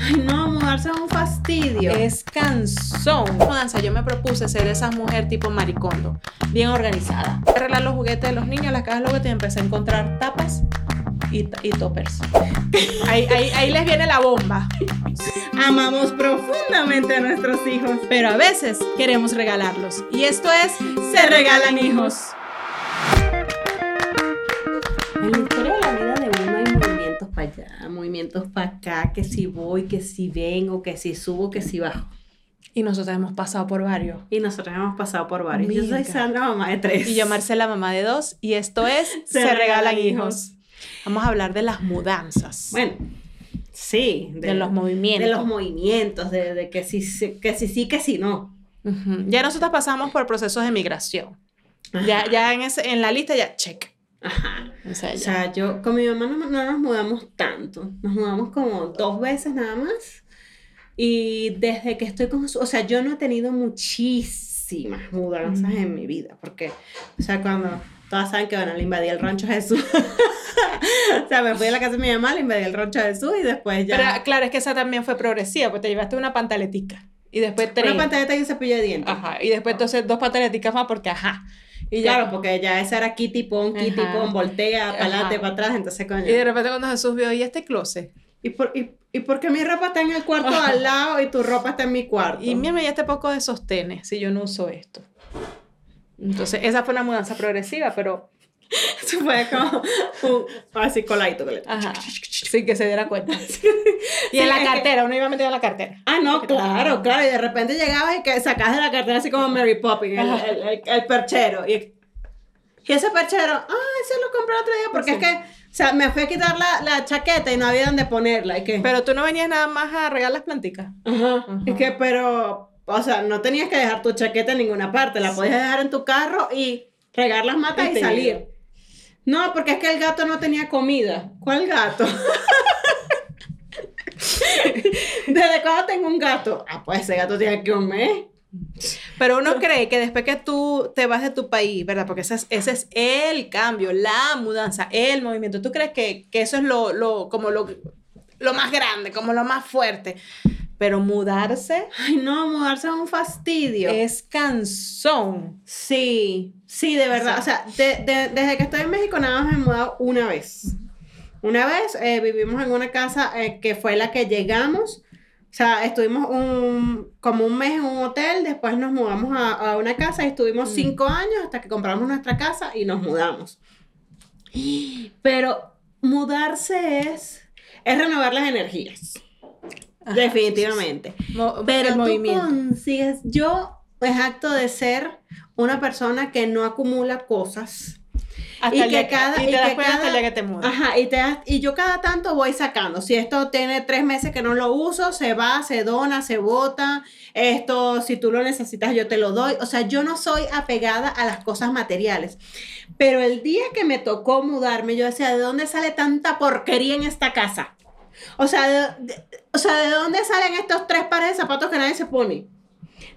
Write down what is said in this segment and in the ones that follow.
Ay, no, mudarse es un fastidio. Es cansón. Mudanza, yo me propuse ser esa mujer tipo maricondo, bien organizada. Arreglar los juguetes de los niños, las cajas de juguetes y empecé a encontrar tapas y, y toppers. Ahí, ahí, ahí les viene la bomba. Amamos profundamente a nuestros hijos. Pero a veces queremos regalarlos. Y esto es Se Regalan Hijos. En la historia de la para allá, movimientos para acá, que si voy, que si vengo, que si subo, que si bajo. Y nosotros hemos pasado por varios. Y nosotros hemos pasado por varios. Yo soy. Sandra, mamá de tres. Y yo, Marcela, mamá de dos. Y esto es Se, Regalan Hijos. Vamos a hablar de las mudanzas. Bueno, sí. de, los movimientos. De los movimientos, de, de que, si, sí- que si sí, que si no. Ujú. Ya nosotros pasamos por procesos de migración. Ya, ya en, ese, en la lista ya, check. Ajá. O sea, O sea, yo con mi mamá no, no nos mudamos tanto. Nos mudamos como dos veces nada más. Y desde que estoy con su, o sea, yo no he tenido muchísimas mudanzas en mi vida. Porque, o sea, cuando todas saben que, bueno, le invadí el rancho Jesús. o sea, me fui a la casa de mi mamá, le invadí el rancho Jesús y después ya. Pero claro, es que esa también fue progresiva, pues te llevaste una pantaletica. Y después tres. una pantalleta y un cepillo de dientes. Ajá. Y después entonces dos pantaleticas más porque ajá. Y ya. Claro, porque ya esa era Kitty Pon, Kitty. Pon, voltea, para adelante, Ajá. para atrás, entonces coño. Y de repente cuando Jesús vio, ¿y este closet? ¿Y por, y, y por qué mi ropa está en el cuarto Ajá. al lado y tu ropa está en mi cuarto? Y mira, ya este poco de sostenes si yo no uso esto. Entonces, esa fue una mudanza progresiva, pero. Eso fue como un así coladito que le- Ajá. Sin que se diera cuenta. Y en la cartera, uno iba metido en la cartera. Ah, no, claro, claro. Y de repente llegabas y que sacas de la cartera así como Mary Poppins, el, el, el- el perchero. Y, y ese perchero, ah, ese lo compré otro día porque Sí. es que, o sea, me fue a quitar la, la chaqueta y no había dónde ponerla. Y que, Pero tú no venías nada más a regar las planticas. Ajá. Ajá. Es que, pero, o sea, no tenías que dejar tu chaqueta en ninguna parte, la podías dejar en tu carro y regar las matas Y salir. No, porque es que el gato no tenía comida. ¿Cuál gato? ¿Desde cuándo tengo un gato? Ah, pues ese gato tiene que comer. Pero uno cree que después que tú te vas de tu país, ¿verdad? Porque ese es, ese es el cambio, la mudanza, el movimiento. ¿Tú crees que, que eso es lo, lo, como lo, lo más grande, como lo más fuerte? Pero mudarse Ay, no, mudarse es un fastidio. es cansón. Sí, sí, de verdad. O sea, de- de- desde que estoy en México nada más me he mudado una vez. Una vez eh, vivimos en una casa eh, que fue la que llegamos. O sea, estuvimos un, como un mes en un hotel, después nos mudamos a, a una casa y estuvimos cinco años hasta que compramos nuestra casa y nos mudamos. Pero mudarse es, es renovar las energías. Ajá. Definitivamente. Mo- Pero el tú movimiento. consigues, yo es acto de ser una persona que no acumula cosas. Hasta y el que cada- y y te das que cuenta hasta el cada- día que te mudas. Ajá, y, te y yo cada tanto voy sacando. Si esto tiene tres meses que no lo uso, se va, se dona, se bota. Esto, si tú lo necesitas, yo te lo doy. O sea, yo no soy apegada a las cosas materiales. Pero el día que me tocó mudarme, yo decía, ¿de dónde sale tanta porquería en esta casa? O sea, de, de- o sea, ¿de dónde salen estos tres pares de zapatos que nadie se pone?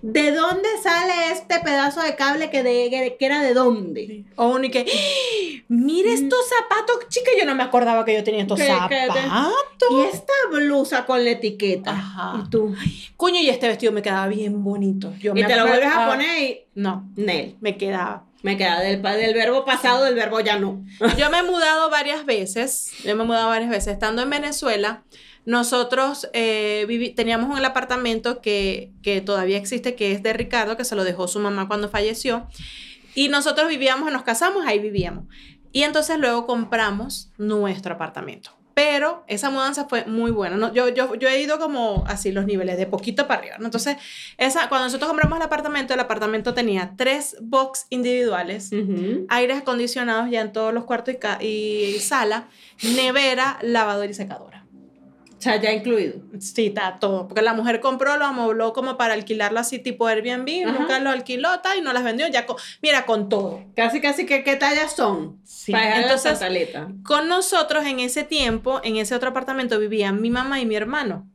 ¿De dónde sale este pedazo de cable que, de, que- que era de dónde? O uno y que, mira estos zapatos, chica, yo no me acordaba que yo tenía estos te- zapatos. Y esta blusa con la etiqueta. Ajá. Y tú. Coño, y este vestido me quedaba bien bonito. Yo Y me te lo vuelves a ah, poner y. No, Nel. me quedaba. Me queda del, del verbo pasado, del verbo ya no. Yo me he mudado varias veces, yo me he mudado varias veces. Estando en Venezuela, nosotros eh, vivi- teníamos un apartamento que, que todavía existe, que es de Ricardo, que se lo dejó su mamá cuando falleció. Y nosotros vivíamos, nos casamos, ahí vivíamos. Y entonces luego compramos nuestro apartamento. Pero esa mudanza fue muy buena. ¿no? Yo, yo, yo he ido como así los niveles, de poquito para arriba. ¿no? Entonces, esa, cuando nosotros compramos el apartamento, el apartamento tenía tres box individuales, Ujú. aires acondicionados ya en todos los cuartos y, y sala, nevera, lavadora y secadora. O sea, ya incluido. Sí, está todo. Porque la mujer compró, lo amobló como para alquilarlo así tipo Airbnb, Ajá. nunca lo alquiló tal, y no las vendió ya con, mira, con todo. Casi, casi que qué tallas son. Sí, Para la entonces- pantaleta. Con nosotros en ese tiempo, en ese otro apartamento, vivían mi mamá y mi hermano.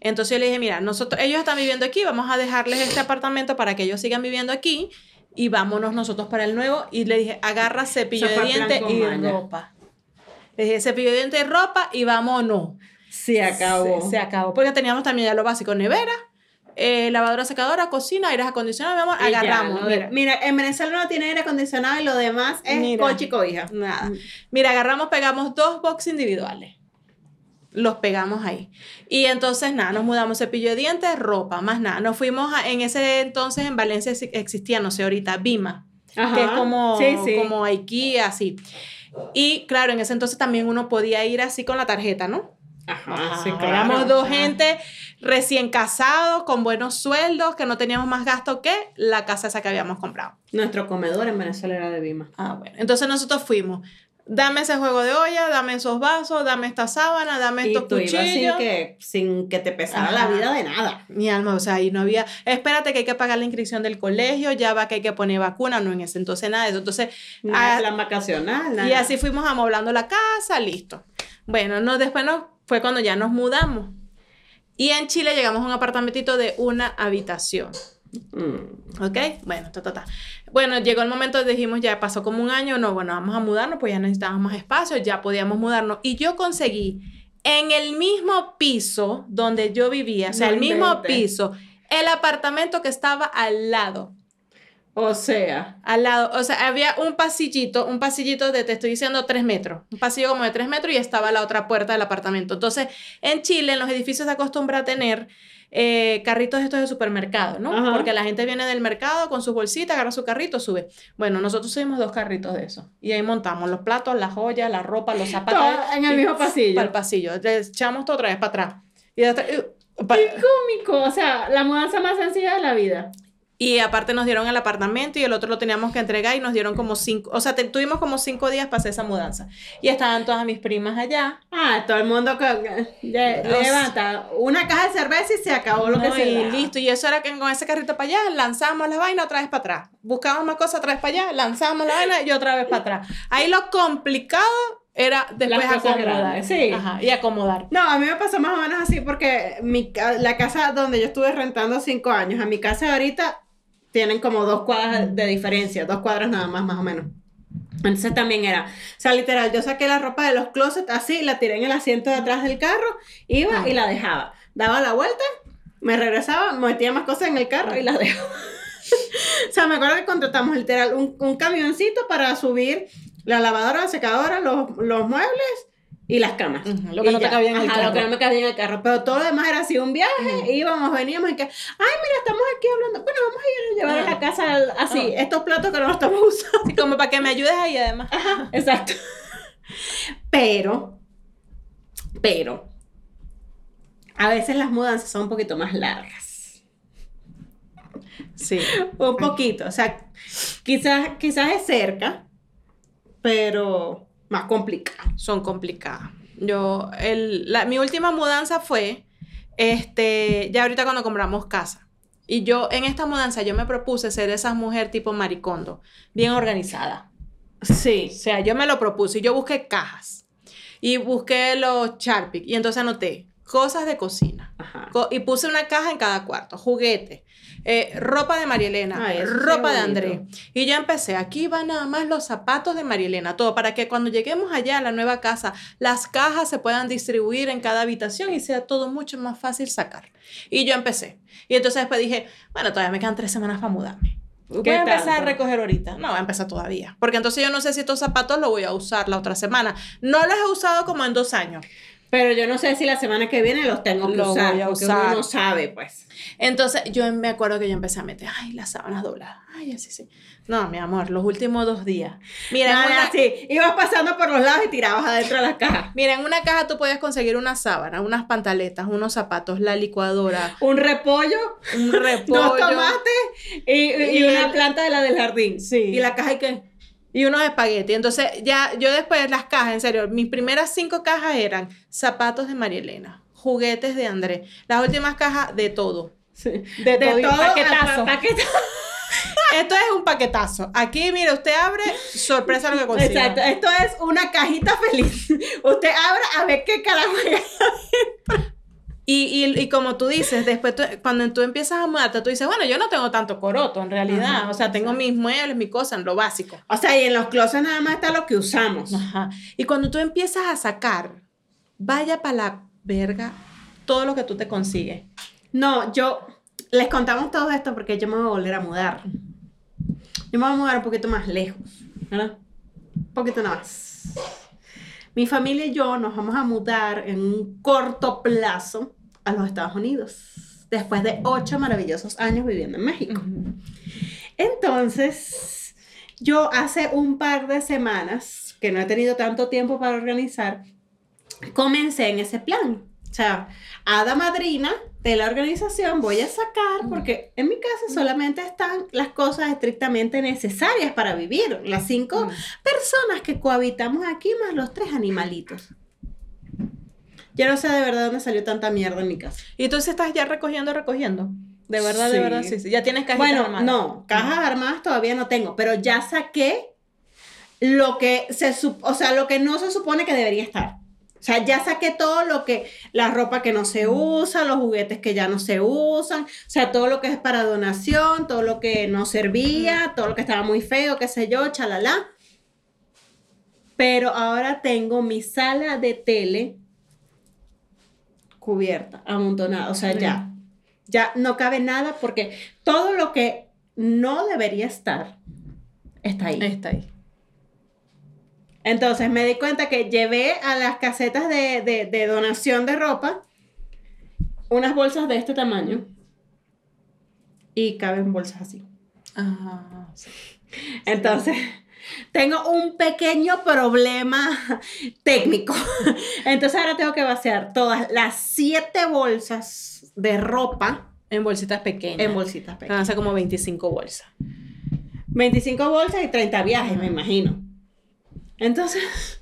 Entonces yo le dije, mira, nosotros, ellos están viviendo aquí, vamos a dejarles este apartamento para que ellos sigan viviendo aquí y vámonos nosotros para el nuevo. Y le dije, agarra cepillo Eso de dientes y ropa. Le dije, cepillo de dientes y ropa y vámonos. Se acabó. Se, se acabó. Porque teníamos también ya lo básico, nevera, eh, lavadora, secadora, cocina, aires acondicionados, mi amor, Y ya, agarramos. lo de- mira, mira, en Venezuela no tiene aire acondicionado y lo demás es Mira. coche y cobija. Nada. Mira, agarramos, pegamos dos box individuales. Los pegamos ahí. Y entonces, nada, nos mudamos cepillo de dientes, ropa, más nada. Nos fuimos a- en ese entonces en Valencia ex- existía, no sé, ahorita, Bima, Ajá. que es como, Sí, sí. como IKEA, así. Y claro, en ese entonces también uno podía ir así con la tarjeta, ¿no? Ajá, Ajá, sí, claro. Éramos dos o sea, gente recién casados, con buenos sueldos, que no teníamos más gasto que la casa esa que habíamos comprado. Nuestro comedor en Venezuela era de Bima. Ah, bueno. Entonces nosotros fuimos. Dame ese juego de olla, dame esos vasos, dame esta sábana, dame Y estos tú ibas sin cuchillos. que, sin que te pesara Ajá. la vida de nada. Mi alma, o sea, ahí no había, espérate que hay que pagar la inscripción del colegio, ya va que hay que poner vacuna, no en ese entonces nada de eso. Entonces, Nada ah, de plan vacacional, nada. y así fuimos amoblando la casa, listo. Bueno, no, después no, fue cuando ya nos mudamos. Y en Chile llegamos a un apartamentito de una habitación. Mm. ¿Ok? Bueno, ta, ta, ta. Bueno, llegó el momento, dijimos, ya pasó como un año, no, bueno, vamos a mudarnos, pues ya necesitábamos más espacio, ya podíamos mudarnos. Y yo conseguí en el mismo piso donde yo vivía, o sea, No el mismo piso, el apartamento que estaba al lado. O sea, Al lado, o sea, había un pasillito, un pasillito de, te estoy diciendo, tres metros, un pasillo como de tres metros y estaba la otra puerta del apartamento. Entonces, en Chile, en los edificios se acostumbra a tener eh, carritos estos de supermercado, ¿no? Ajá. Porque la gente viene del mercado con sus bolsitas, agarra su carrito, sube. Bueno, nosotros subimos dos carritos de eso y ahí montamos los platos, las joyas, la ropa, los zapatos. Todo en el mismo pasillo. Para el pasillo. Le echamos todo otra vez para atrás. Y, qué cómico. O sea, la mudanza más sencilla de la vida. Y aparte nos dieron el apartamento y el otro lo teníamos que entregar y nos dieron como cinco, o sea, te- tuvimos como cinco días para hacer esa mudanza. Y estaban todas mis primas allá. Ah, todo el mundo sea- levanta una caja de cerveza y se acabó lo que No, se y da. listo. Y eso era que con ese carrito para allá lanzábamos la vaina otra vez para atrás. Buscábamos más cosas otra vez para allá, lanzábamos la vaina y otra vez para atrás. Ahí lo complicado era después acomodar. sí. Ajá, y acomodar. No, a mí me pasó más o menos así porque mi, la casa donde yo estuve rentando cinco años, a mi casa ahorita tienen como dos cuadras de diferencia, dos cuadras nada más, más o menos. Entonces también era, o sea, literal, yo saqué la ropa de los closets así, la tiré en el asiento de atrás del carro, iba y la dejaba. Daba la vuelta, me regresaba, metía más cosas en el carro y la dejaba. o sea, me acuerdo que contratamos literal un, un camioncito para subir la lavadora, la secadora, los, los muebles y las camas. Lo que Y no te ya. cabía en el Ajá, carro. Lo que no me cabía en el carro. Pero todo lo demás era así un viaje. Íbamos, veníamos y que, ay, mira, estamos aquí hablando. Bueno, vamos a ir a llevar a la casa al- así, estos platos que no los estamos usando. Como para que me ayudes ahí además. Exacto. Pero, pero, a veces las mudanzas son un poquito más largas. Sí. Un poquito. O sea, quizás, quizás es cerca, pero más complicado. son complicadas. Yo, el, la- mi última mudanza fue, este, ya ahorita cuando compramos casa. Y yo, en esta mudanza, yo me propuse ser esa mujer tipo maricondo, bien organizada. Sí. O sea, yo me lo propuse y yo busqué cajas. Y busqué los Sharpie. Y entonces anoté cosas de cocina. Ajá. Co- y puse una caja en cada cuarto, juguete, eh, ropa de María Elena, Ay, ropa de André. Y ya empecé, aquí van nada más los zapatos de María Elena, todo, para que cuando lleguemos allá a la nueva casa, las cajas se puedan distribuir en cada habitación y sea todo mucho más fácil sacar. Y yo empecé. Y entonces después dije, bueno, todavía me quedan tres semanas para mudarme. Voy ¿Qué a empezar a recoger ahorita. No, voy a empezar todavía. Porque entonces yo no sé si estos zapatos los voy a usar la otra semana. No los he usado como en dos años. Pero yo no sé si la semana que viene los tengo que Los usar, voy a porque usar. uno no sabe, pues. Entonces, yo me acuerdo que yo empecé a meter, ay, las sábanas dobladas, ay, así, sí. No, mi amor, los últimos dos días. Mira, Nada, una, sí, ibas pasando por los lados y tirabas adentro de las cajas. mira, en una caja tú podías conseguir una sábana, unas pantaletas, unos zapatos, la licuadora, Un repollo, un repollo. dos tomates y, y Y una el- planta de la del jardín. Sí. Y la caja y qué. Y unos espaguetis. Entonces, ya, yo después las cajas, en serio, mis primeras cinco cajas eran zapatos de María Elena, juguetes de Andrés, las últimas cajas de todo. De, De todo, paquetazo. pa- paquetazo. Esto es un paquetazo. Aquí, mire, usted abre, sorpresa lo que consigue. Exacto, esto es una cajita feliz. Usted abra a ver qué carajo hay. Y, y, y como tú dices, después tú- cuando tú empiezas a mudarte, tú dices, bueno, yo no tengo tanto coroto en realidad. Ajá, o sea, tengo mis muebles, mis cosas, lo básico. O sea, y en los closets nada más está lo que usamos. Ajá. Y cuando tú empiezas a sacar, vaya para la verga todo lo que tú te consigues. No, yo les contamos todo esto porque yo me voy a volver a mudar. Yo me voy a mudar un poquito más lejos, ¿verdad? Un poquito nada más. Mi familia y yo nos vamos a mudar en un corto plazo a los Estados Unidos, después de ocho maravillosos años viviendo en México. Entonces, yo hace un par de semanas, que no he tenido tanto tiempo para organizar, comencé en ese plan. O sea, hada madrina de la organización voy a sacar, porque en mi casa solamente están las cosas estrictamente necesarias para vivir. Las cinco personas que cohabitamos aquí, más los tres animalitos. Yo no sé de verdad dónde salió tanta mierda en mi casa. Y tú sí estás ya recogiendo, recogiendo. De verdad, de verdad, sí, sí. Ya tienes Bueno, armadas. no, cajas armadas todavía no tengo, pero ya saqué lo que se, o sea, lo que no se supone que debería estar. O sea, ya saqué todo lo que, la ropa que no se usa, los juguetes que ya no se usan, o sea, todo lo que es para donación, todo lo que no servía, todo lo que estaba muy feo, qué sé yo, chalala. Pero ahora tengo mi sala de tele cubierta, amontonada, o sea, ya. Ya no cabe nada porque todo lo que no debería estar está ahí. Está ahí. Entonces me di cuenta que llevé a las casetas de, de- de donación de ropa unas bolsas de este tamaño y caben bolsas así. Sí. Entonces, tengo un pequeño problema técnico. Entonces ahora tengo que vaciar todas las siete bolsas de ropa En bolsitas pequeñas. en bolsitas Van pequeñas. a ser como 25 bolsas. 25 bolsas y 30 viajes, me imagino. Entonces,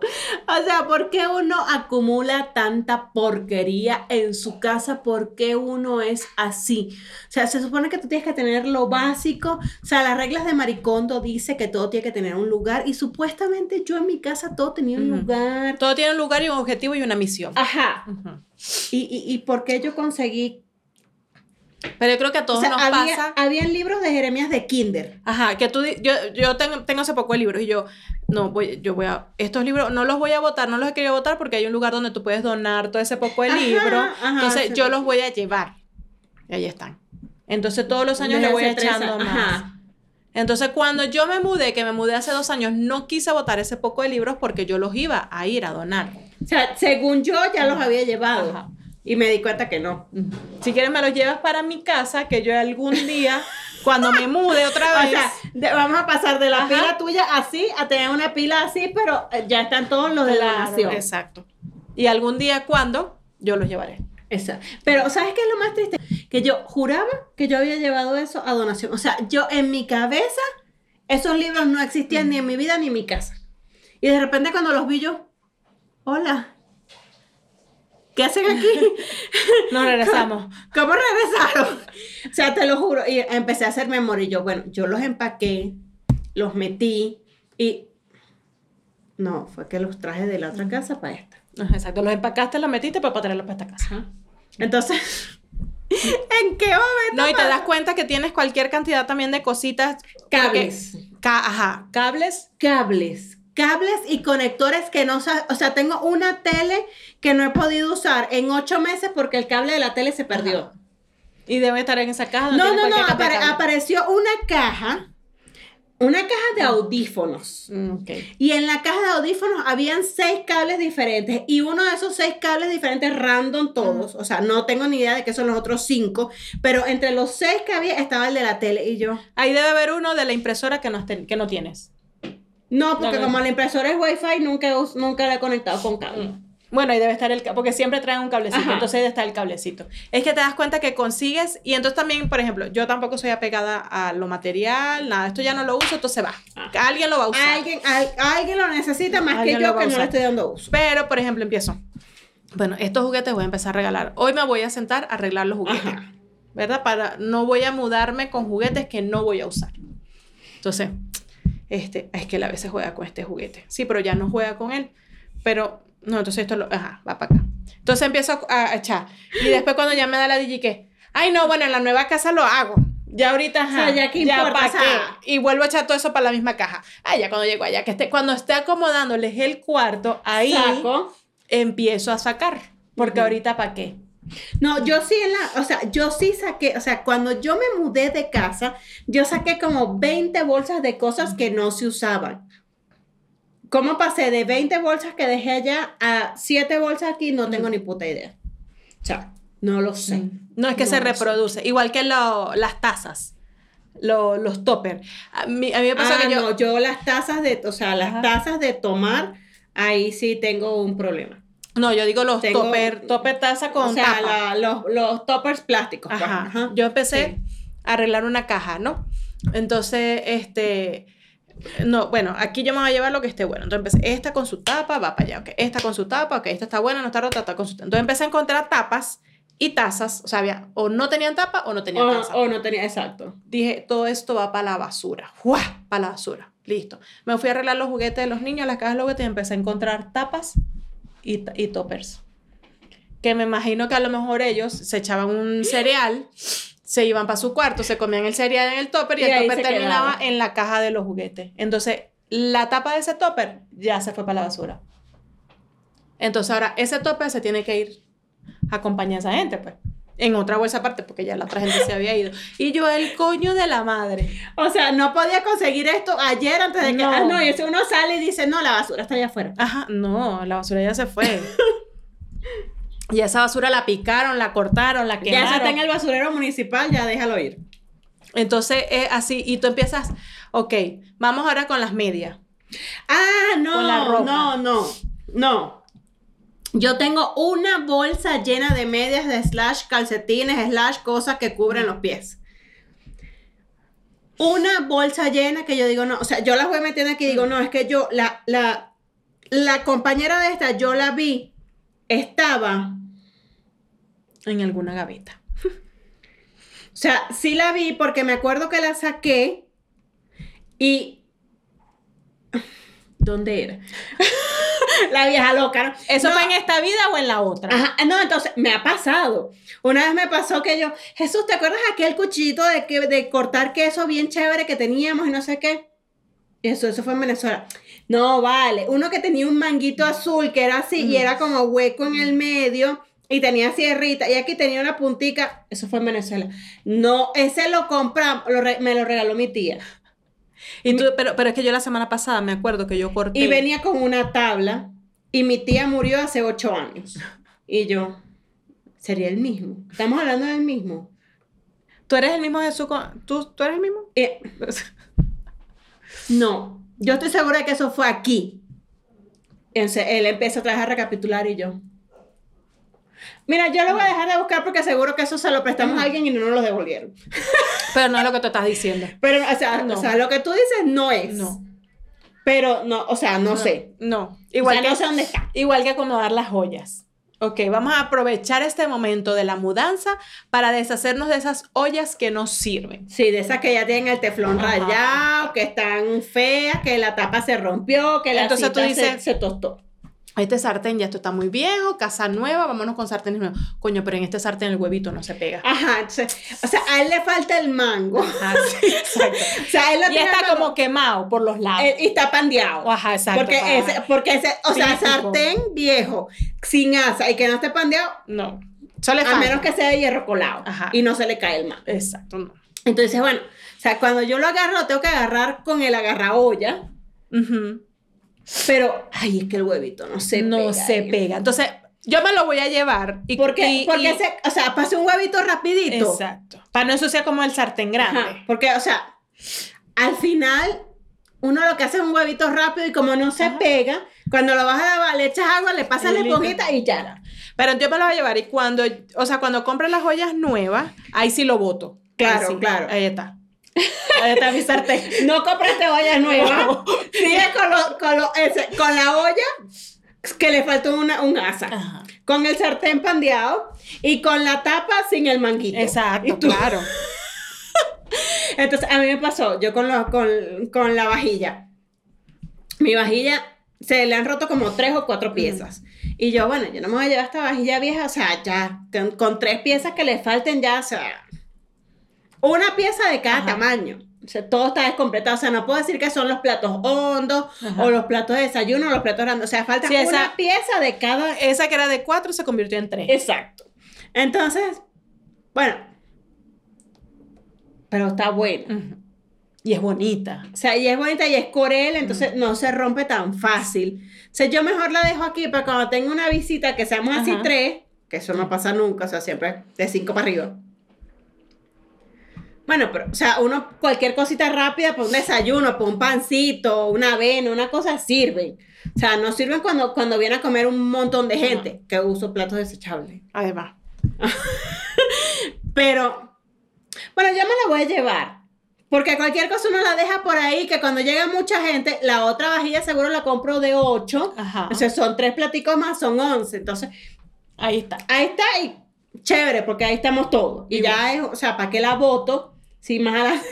o sea, ¿por qué uno acumula tanta porquería en su casa? ¿Por qué uno es así? O sea, se supone que tú tienes que tener lo básico. O sea, las reglas de Maricondo dice que todo tiene que tener un lugar y supuestamente yo en mi casa todo tenía un lugar. Todo tiene un lugar y un objetivo y una misión. Ajá. ¿Y, y, y por qué yo conseguí? Pero yo creo que a todos O sea, nos había, pasa. habían libros de Jeremías de Kinder. Ajá, que tú, yo, yo tengo, tengo hace poco libros y yo, no, voy, yo voy a, estos libros no los voy a votar, no los he querido votar porque hay un lugar donde tú puedes donar todo ese poco de Ajá, libro. ajá, Entonces sí. yo los voy a llevar. Y ahí están. Entonces todos los años le voy echando más. ajá. Entonces cuando yo me mudé, que me mudé hace dos años, no quise votar ese poco de libros porque yo los iba a ir a donar. O sea, según yo ya los había llevado. Ajá. Y me di cuenta que no. Si quieres me los llevas para mi casa, que yo algún día, cuando me mude otra O vez, sea, de- vamos a pasar de la Ajá. pila tuya así a tener una pila así, pero eh, ya están todos los de la Claro, nación. Exacto. Y algún día, cuando yo los llevaré. Esa. Pero, ¿sabes qué es lo más triste? Que yo juraba que yo había llevado eso a donación. O sea, yo en mi cabeza, esos libros no existían ni en mi vida ni en mi casa. Y de repente cuando los vi yo, hola, ¿qué hacen aquí? Nos regresamos. ¿Cómo regresaron? O sea, te lo juro. Y empecé a hacer memoria. Y yo, bueno, yo los empaqué, los metí y. No, fue que los traje de la otra casa para esta. Exacto, los empacaste, los metiste pero para traerlos para esta casa. Entonces, ¿en qué momento? No, y te das cuenta que tienes cualquier cantidad también de cositas. Cables. porque- ca- ajá, cables. Cables. Cables y conectores que no O sea, tengo una tele que no he podido usar en ocho meses porque el cable de la tele se perdió. Ajá. Y debe estar en esa caja. No, no, no, apare- apareció una caja una caja de audífonos. Mm. Y en la caja de audífonos habían seis cables diferentes y uno de esos seis cables diferentes random todos, o sea, no tengo ni idea de qué son los otros cinco, pero entre los seis que había estaba el de la tele y yo. Ahí debe haber uno de la impresora que no, que no tienes. No, porque No, no. como la impresora es Wi-Fi, nunca, nunca la he conectado con cable. Bueno, ahí debe estar el porque siempre traen un cablecito, Ajá. entonces ahí está el cablecito. Es que te das cuenta que consigues y entonces también, por ejemplo, yo tampoco soy apegada a lo material, nada, esto ya no lo uso, entonces va. Alguien lo va a usar. Alguien, al- alguien lo necesita más Alguien que yo que no le estoy dando uso. Pero, por ejemplo, empiezo. Bueno, estos juguetes voy a empezar a regalar. Hoy me voy a sentar a arreglar los juguetes. Ajá. ¿Verdad? Para no voy a mudarme con juguetes que no voy a usar. Entonces, este, es que él a veces juega con este juguete. Sí, pero ya no juega con él. Pero, no, entonces esto lo, ajá, va para acá. Entonces empiezo a, a echar. Y después cuando ya me da la digi que, ay, no, bueno, en la nueva casa lo hago. Ya ahorita, ajá, O sea, ya qué importa, ¿pa' o sea- qué? Y vuelvo a echar todo eso para la misma caja. Ah, ya cuando llego allá, que esté, cuando esté acomodándoles el cuarto, ahí Saco. empiezo a sacar. Porque Ujú. ahorita, ¿para qué? No, yo sí en la, o sea, yo sí saqué, o sea, cuando yo me mudé de casa, yo saqué como 20 bolsas de cosas que no se usaban. ¿Cómo pasé de 20 bolsas que dejé allá a 7 bolsas aquí? No tengo ni puta idea. O sea, no lo sé. No es que No se sé. reproduce. Igual que lo- las tazas, lo- los toppers. A mí, a mí me pasó Ah, que yo... no, yo las tazas de, o sea, las Ajá. tazas de tomar, ahí sí tengo un problema. No, yo digo los Tengo- topper, topper taza con o sea, tapa. la- los, los toppers plásticos. pues, Ajá. Yo empecé a arreglar una caja, ¿no? Entonces, este... No, bueno, aquí yo me voy a llevar lo que esté bueno. Entonces empecé, esta con su tapa, va para allá, ok. Esta con su tapa, ok. Esta está buena, no está rota, está con su tapa. Entonces empecé a encontrar tapas y tazas, o sea, había, o no tenían tapa o no tenían O, taza. o no tenía, exacto. dije, todo esto va para la basura. ¡Juá! Para la basura. Listo. Me fui a arreglar los juguetes de los niños, las cajas de juguetes y empecé a encontrar tapas y, y toppers. Que me imagino que a lo mejor ellos se echaban un cereal, se iban para su cuarto, se comían el cereal en el topper y, Y el topper terminaba quedaba. en la caja de los juguetes. Entonces, la tapa de ese topper ya se fue para la basura. Entonces, ahora ese topper se tiene que ir a acompañar a esa gente, pues. En otra bolsa aparte, porque ya la otra gente se había ido. Y yo, el coño de la madre. O sea, no podía conseguir esto ayer antes de que. No. Ah, no, y eso uno sale y dice, no, la basura está allá afuera. Ajá, no, la basura ya se fue. y esa basura la picaron, la cortaron, la Ya quemaron. se está en el basurero municipal, ya déjalo ir. Entonces es así, y tú empiezas, ok, vamos ahora con las medias. Ah, Con la no, ropa. no, no, no. Yo tengo una bolsa llena de medias de slash calcetines, slash cosas que cubren los pies. Una bolsa llena que yo digo, no, o sea, yo las voy metiendo aquí y digo, no, es que yo, la, la, la compañera de esta, yo la vi, estaba, En alguna gaveta. o sea, sí la vi porque me acuerdo que la saqué y... ¿Dónde era? la vieja loca, ¿no? ¿Eso No. fue en esta vida o en la otra? Ajá, no, entonces me ha pasado. Una vez me pasó que yo, Jesús, ¿te acuerdas aquel cuchillito de, que, de cortar queso bien chévere que teníamos y no sé qué? Eso, eso fue en Venezuela. No, vale. Uno que tenía un manguito azul que era así y era como hueco en el medio y tenía sierrita y aquí tenía una puntica. Eso fue en Venezuela. No, ese lo compramos, me lo regaló mi tía. Y tú, pero, pero es que yo la semana pasada me acuerdo que yo corté. Y venía con una tabla y mi tía murió hace ocho años. Y yo, sería el mismo. Estamos hablando del mismo. ¿Tú eres el mismo Jesús? con- ¿Tú, ¿Tú eres el mismo? Eh, no, yo estoy segura de que eso fue aquí. Entonces, él empezó otra vez a recapitular y yo. Mira, yo lo voy a dejar de buscar porque seguro que eso se lo prestamos a alguien y no nos lo devolvieron. Pero no es lo que tú estás diciendo. Pero, o sea, No. o sea, lo que tú dices no es. No. Pero, no, o sea, no, sé. No. Igual que que no sé dónde está. Igual que acomodar las joyas. Ok, vamos a aprovechar este momento de la mudanza para deshacernos de esas ollas que no sirven. Sí, de esas que ya tienen el teflón Ajá. rayado, que están feas, que la tapa se rompió, que la Entonces tú cita se- dices- se, tostó. Este sartén ya esto está muy viejo, casa nueva, vámonos con sartenes nuevos. Coño, pero en este sartén el huevito no se pega. Ajá, o sea, a él le falta el mango. Ajá, sí, exacto. O sea, él lo Y tiene está como quemado por los lados. eh, y está pandeado. Ajá, exacto. Porque ese, porque ese, o sea, sartén viejo, sin asa y que no esté pandeado, No. Solo a menos que sea de hierro colado Ajá. y no se le cae el mango. Exacto, no. Entonces, bueno, o sea, cuando yo lo agarro, lo tengo que agarrar con el agarra olla. Ujú. Pero, ay, es que el huevito no se no pega se ahí. pega. Entonces, yo me lo voy a llevar. Y, ¿Por qué? y- Porque, y- se, o sea, pase un huevito rapidito. Exacto. Para no ensuciar como el sartén grande. Ajá, porque, o sea, al final, uno lo que hace es un huevito rápido y como no se Ajá. pega, cuando lo vas a lavar, le echas agua, le pasas la esponjita y ya. Pero yo me lo voy a llevar y cuando, o sea, cuando compre las joyas nuevas, ahí sí lo boto. Claro, claro. Ahí está. Está mi sartén. No compraste olla nueva. No. Sigue con, lo- con, lo- ese- con la olla que le faltó una, un asa. Ajá. Con el sartén pandeado y con la tapa sin el manguito. Y Exacto, tú- claro. Entonces, a mí me pasó, yo con, lo- con, con la vajilla. Mi vajilla se le han roto como tres o cuatro piezas. Y yo, bueno, yo no me voy a llevar esta vajilla vieja, o sea, ya, con, con tres piezas que le falten ya, o sea, una pieza de cada Ajá. tamaño. O sea, todo está descompletado. O sea, no puedo decir que son los platos hondos Ajá. o los platos de desayuno o los platos grandes. O sea, falta Sí, una esa- pieza de cada Esa que era de cuatro se convirtió en tres. Exacto. Entonces, bueno, pero está bueno. Ujú. Y es bonita. O sea, y es bonita y es corel, entonces no se rompe tan fácil. O sea, yo mejor la dejo aquí para cuando tenga una visita que seamos así tres, que eso no pasa nunca, o sea, siempre de cinco para arriba. Bueno, pero, o sea, uno, cualquier cosita rápida, para un desayuno, para un pancito, una avena, una cosa sirven. O sea, no sirven cuando, cuando viene a comer un montón de gente, que uso platos desechables. Además. Pero, bueno, ya me la voy a llevar. Porque cualquier cosa uno la deja por ahí, que cuando llega mucha gente, la otra vajilla seguro la compro de 8. Ajá. O sea, son tres platicos más, son 11. Entonces, Ahí está. ahí está y chévere, porque ahí estamos todos. Y, Y ya es, o sea, ¿para qué la voto? Si más a la...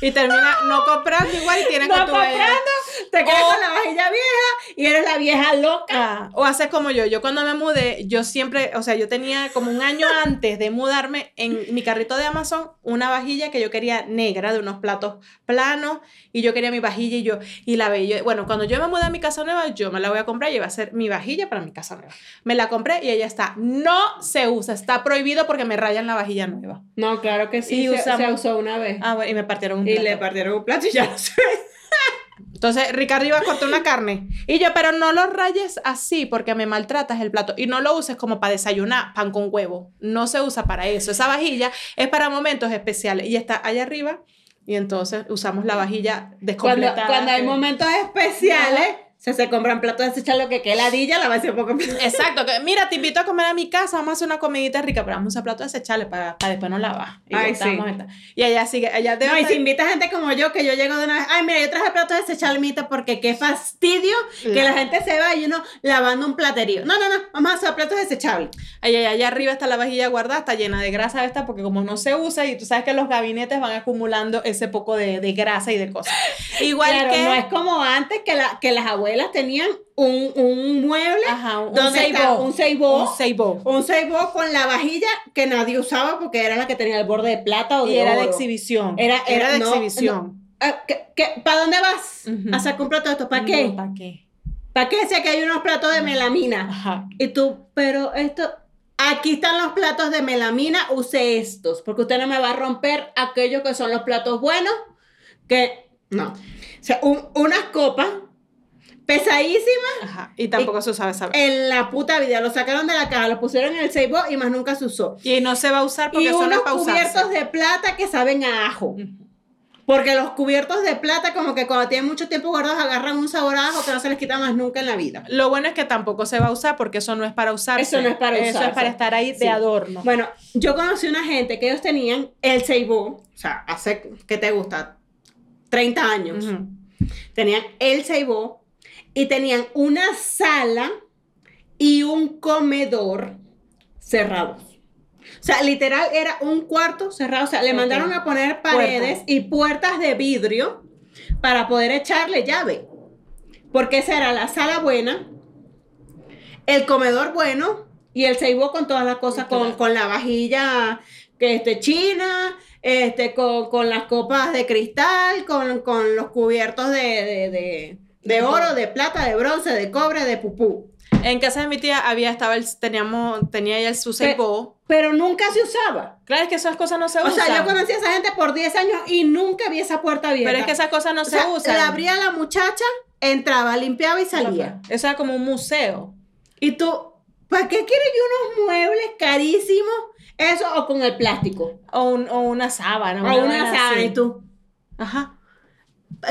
Y termina no comprando igual y tiene No que tu comprando, te quedas O- con la vajilla vieja y eres la vieja loca. O haces como yo. Yo cuando me mudé, yo siempre, o sea, yo tenía como un año antes de mudarme en mi carrito de Amazon una vajilla que yo quería negra de unos platos planos y yo quería mi vajilla y yo y la veía. Bueno, cuando yo me mudé a mi casa nueva, yo me la voy a comprar y va a ser mi vajilla para mi casa nueva. Me la compré y ella está. No se usa, está prohibido porque me rayan la vajilla nueva. No, claro que sí, Y se, se usamos- usó una vez. Ah, bueno, y me partieron un y plato. le partieron un plato y ya no se Entonces Ricardo iba a cortar una carne. Y yo, pero no lo rayes así porque me maltratas el plato. Y no lo uses como para desayunar pan con huevo. No se usa para eso. Esa vajilla es para momentos especiales. Y está allá arriba. Y entonces usamos la vajilla Cuando, descompletada. cuando hay que- momentos especiales, se, se compran platos desechables, lo que quede ladilla, la va a hacer poco. Exacto. Que, mira, te invito a comer a mi casa. Vamos a hacer una comidita rica. Pero vamos a platos desechables para, para después no lavar. Y, Ay, sí. y allá sigue. Allá debe No, y si invita gente como yo, que yo llego de una vez, ay, mira, yo traje platos desechables, porque qué fastidio que la gente se va y uno lavando un platerío. No, no, no, vamos a hacer platos desechables. Allá, allá arriba está la vajilla guardada, está llena de grasa esta, porque como no se usa, y tú sabes que los gabinetes van acumulando ese poco de, de grasa y de cosas. Igual Claro, que... no es como antes que, la, que las abuelas tenían un, un mueble Ajá, un donde un seibó, Un seibó. un seibó con la vajilla que nadie usaba porque era la que tenía el borde de plata o de Y era de exhibición. Era- era- de no, exhibición. Ah, ¿qué- qué- ¿Para dónde vas? Ujú. A sacar un plato de esto. ¿Para qué? ¿Para qué? ¿Para qué? Si aquí hay unos platos de melamina. Ajá. Y tú, pero esto, aquí están los platos de melamina, use estos, porque usted no me va a romper aquellos que son los platos buenos, que no. O sea, un- unas copas pesadísimas Ajá. Y tampoco se usaba esa en la puta vida. Lo sacaron de la caja, lo pusieron en el Seibo y más nunca se usó. Y no se va a usar porque Y no unos cubiertos de plata que saben a ajo. Porque los cubiertos de plata, como que cuando tienen mucho tiempo guardados, agarran un sabor a ajo que no se les quita más nunca en la vida. Lo bueno es que tampoco se va a usar porque eso no es para usarse. Eso no es para Eso es para estar ahí Sí. de adorno. Bueno, yo conocí una gente que ellos tenían el Seibo, o sea, hace, ¿qué te gusta? 30 años. Ujú. Tenían el Seibo y tenían una sala y un comedor cerrados. O sea, literal era un cuarto cerrado. O sea, le mandaron a poner paredes y puertas de vidrio para poder echarle llave. Porque esa era la sala buena, el comedor bueno y el Seibo con todas las cosas, con, con la vajilla que este, china, este, con, con las copas de cristal, con, con los cubiertos de, de, de- de oro, de plata, de bronce, de cobre, de pupú. En casa de mi tía había, estaba el, teníamos, tenía ella el su Pe- Seibo. Pero nunca se usaba. Claro, es que esas cosas no se O usan. sea, yo conocí a esa gente por 10 años y nunca vi esa puerta abierta. Pero es que esas cosas no O se sea, usan. La abría la muchacha, entraba, limpiaba y salía. Eso era como un museo. Y tú, ¿para qué quieres yo unos muebles carísimos? Eso o con el plástico. O, un- o una sábana. o una vaina sábana y tú. Ajá.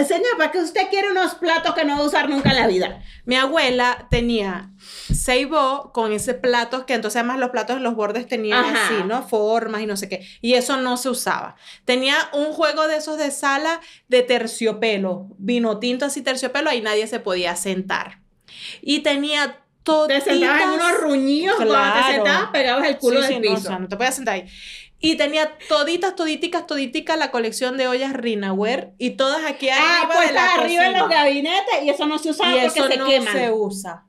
Señor, ¿para qué usted quiere unos platos que no va a usar nunca en la vida? Mi abuela tenía Seibo con ese platos que entonces además los platos los bordes tenían Ajá. así, ¿no? Formas y no sé qué. Y eso no se usaba. Tenía un juego de esos de sala de terciopelo, vino tinto así terciopelo, ahí nadie se podía sentar. Y tenía todo. Te sentabas en unos cuando Claro. te sentabas pegabas el culo Sí, del sí, no, piso. o sea, no te podías sentar ahí. Y tenía toditas, toditicas, toditicas la colección de ollas Rinaware y todas aquí ah, arriba pues de la arriba en los gabinetes y eso no se usaba Y porque eso se no queman. se usa.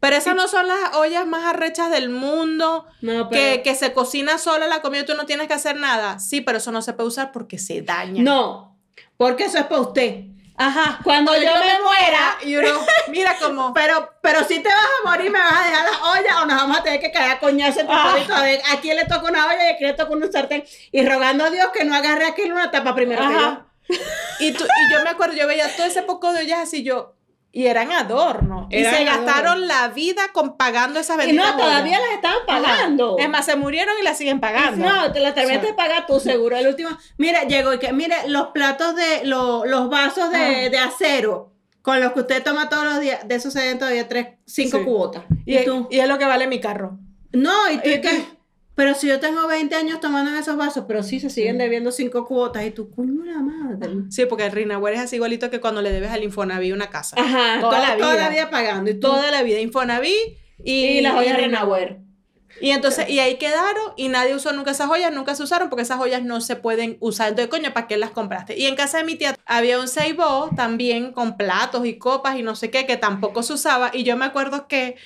Pero esas no son las ollas más arrechas del mundo. No, Que, pero- que se cocina sola la comida y tú no tienes que hacer nada. Sí, pero eso no se puede usar porque se daña. No, porque eso es para usted. Ajá. Cuando yo me muera, Y uno, mira como. Pero, pero si te vas a morir, me vas a dejar las ollas o nos vamos a tener que caer a coñazo Ah. a ver a quién le toca una olla y a quién le toca un sartén. Y rogando a Dios que no agarre aquel una tapa primero Ajá. Y, tú- y yo me acuerdo, yo veía todo ese poco de ollas así, yo. Y eran adornos. Y se gastaron la vida con pagando esas yo. Y benditas no, todavía las estaban Ajá. pagando. Es más, se murieron y las siguen pagando. No, te la terminaste Sí. de pagar tú seguro. El último. Mira, llegó y que, mire, los platos de, lo- los vasos de, de acero con los que usted toma todos los días, de esos se ven todavía tres, cinco Sí. cubotas. Y, Y, tú, y es lo que vale mi carro. no, y tú, y ¿y qué? Pero si yo tengo 20 años tomando en esos vasos, pero sí se siguen debiendo cinco cuotas y tú, coño la madre. Sí, porque el Rinaware es así igualito que cuando le debes al Infonavit una casa. Ajá, toda, la vida. toda la vida pagando. Y tú, Toda la vida. Infonavit y, y las joyas y Renauer. Y entonces, y ahí quedaron y nadie usó nunca esas joyas, nunca se usaron porque esas joyas no se pueden usar. Entonces, coño, ¿para qué las compraste? Y en casa de mi tía había un Seibo también con platos y copas y no sé qué, que tampoco se usaba. Y yo me acuerdo que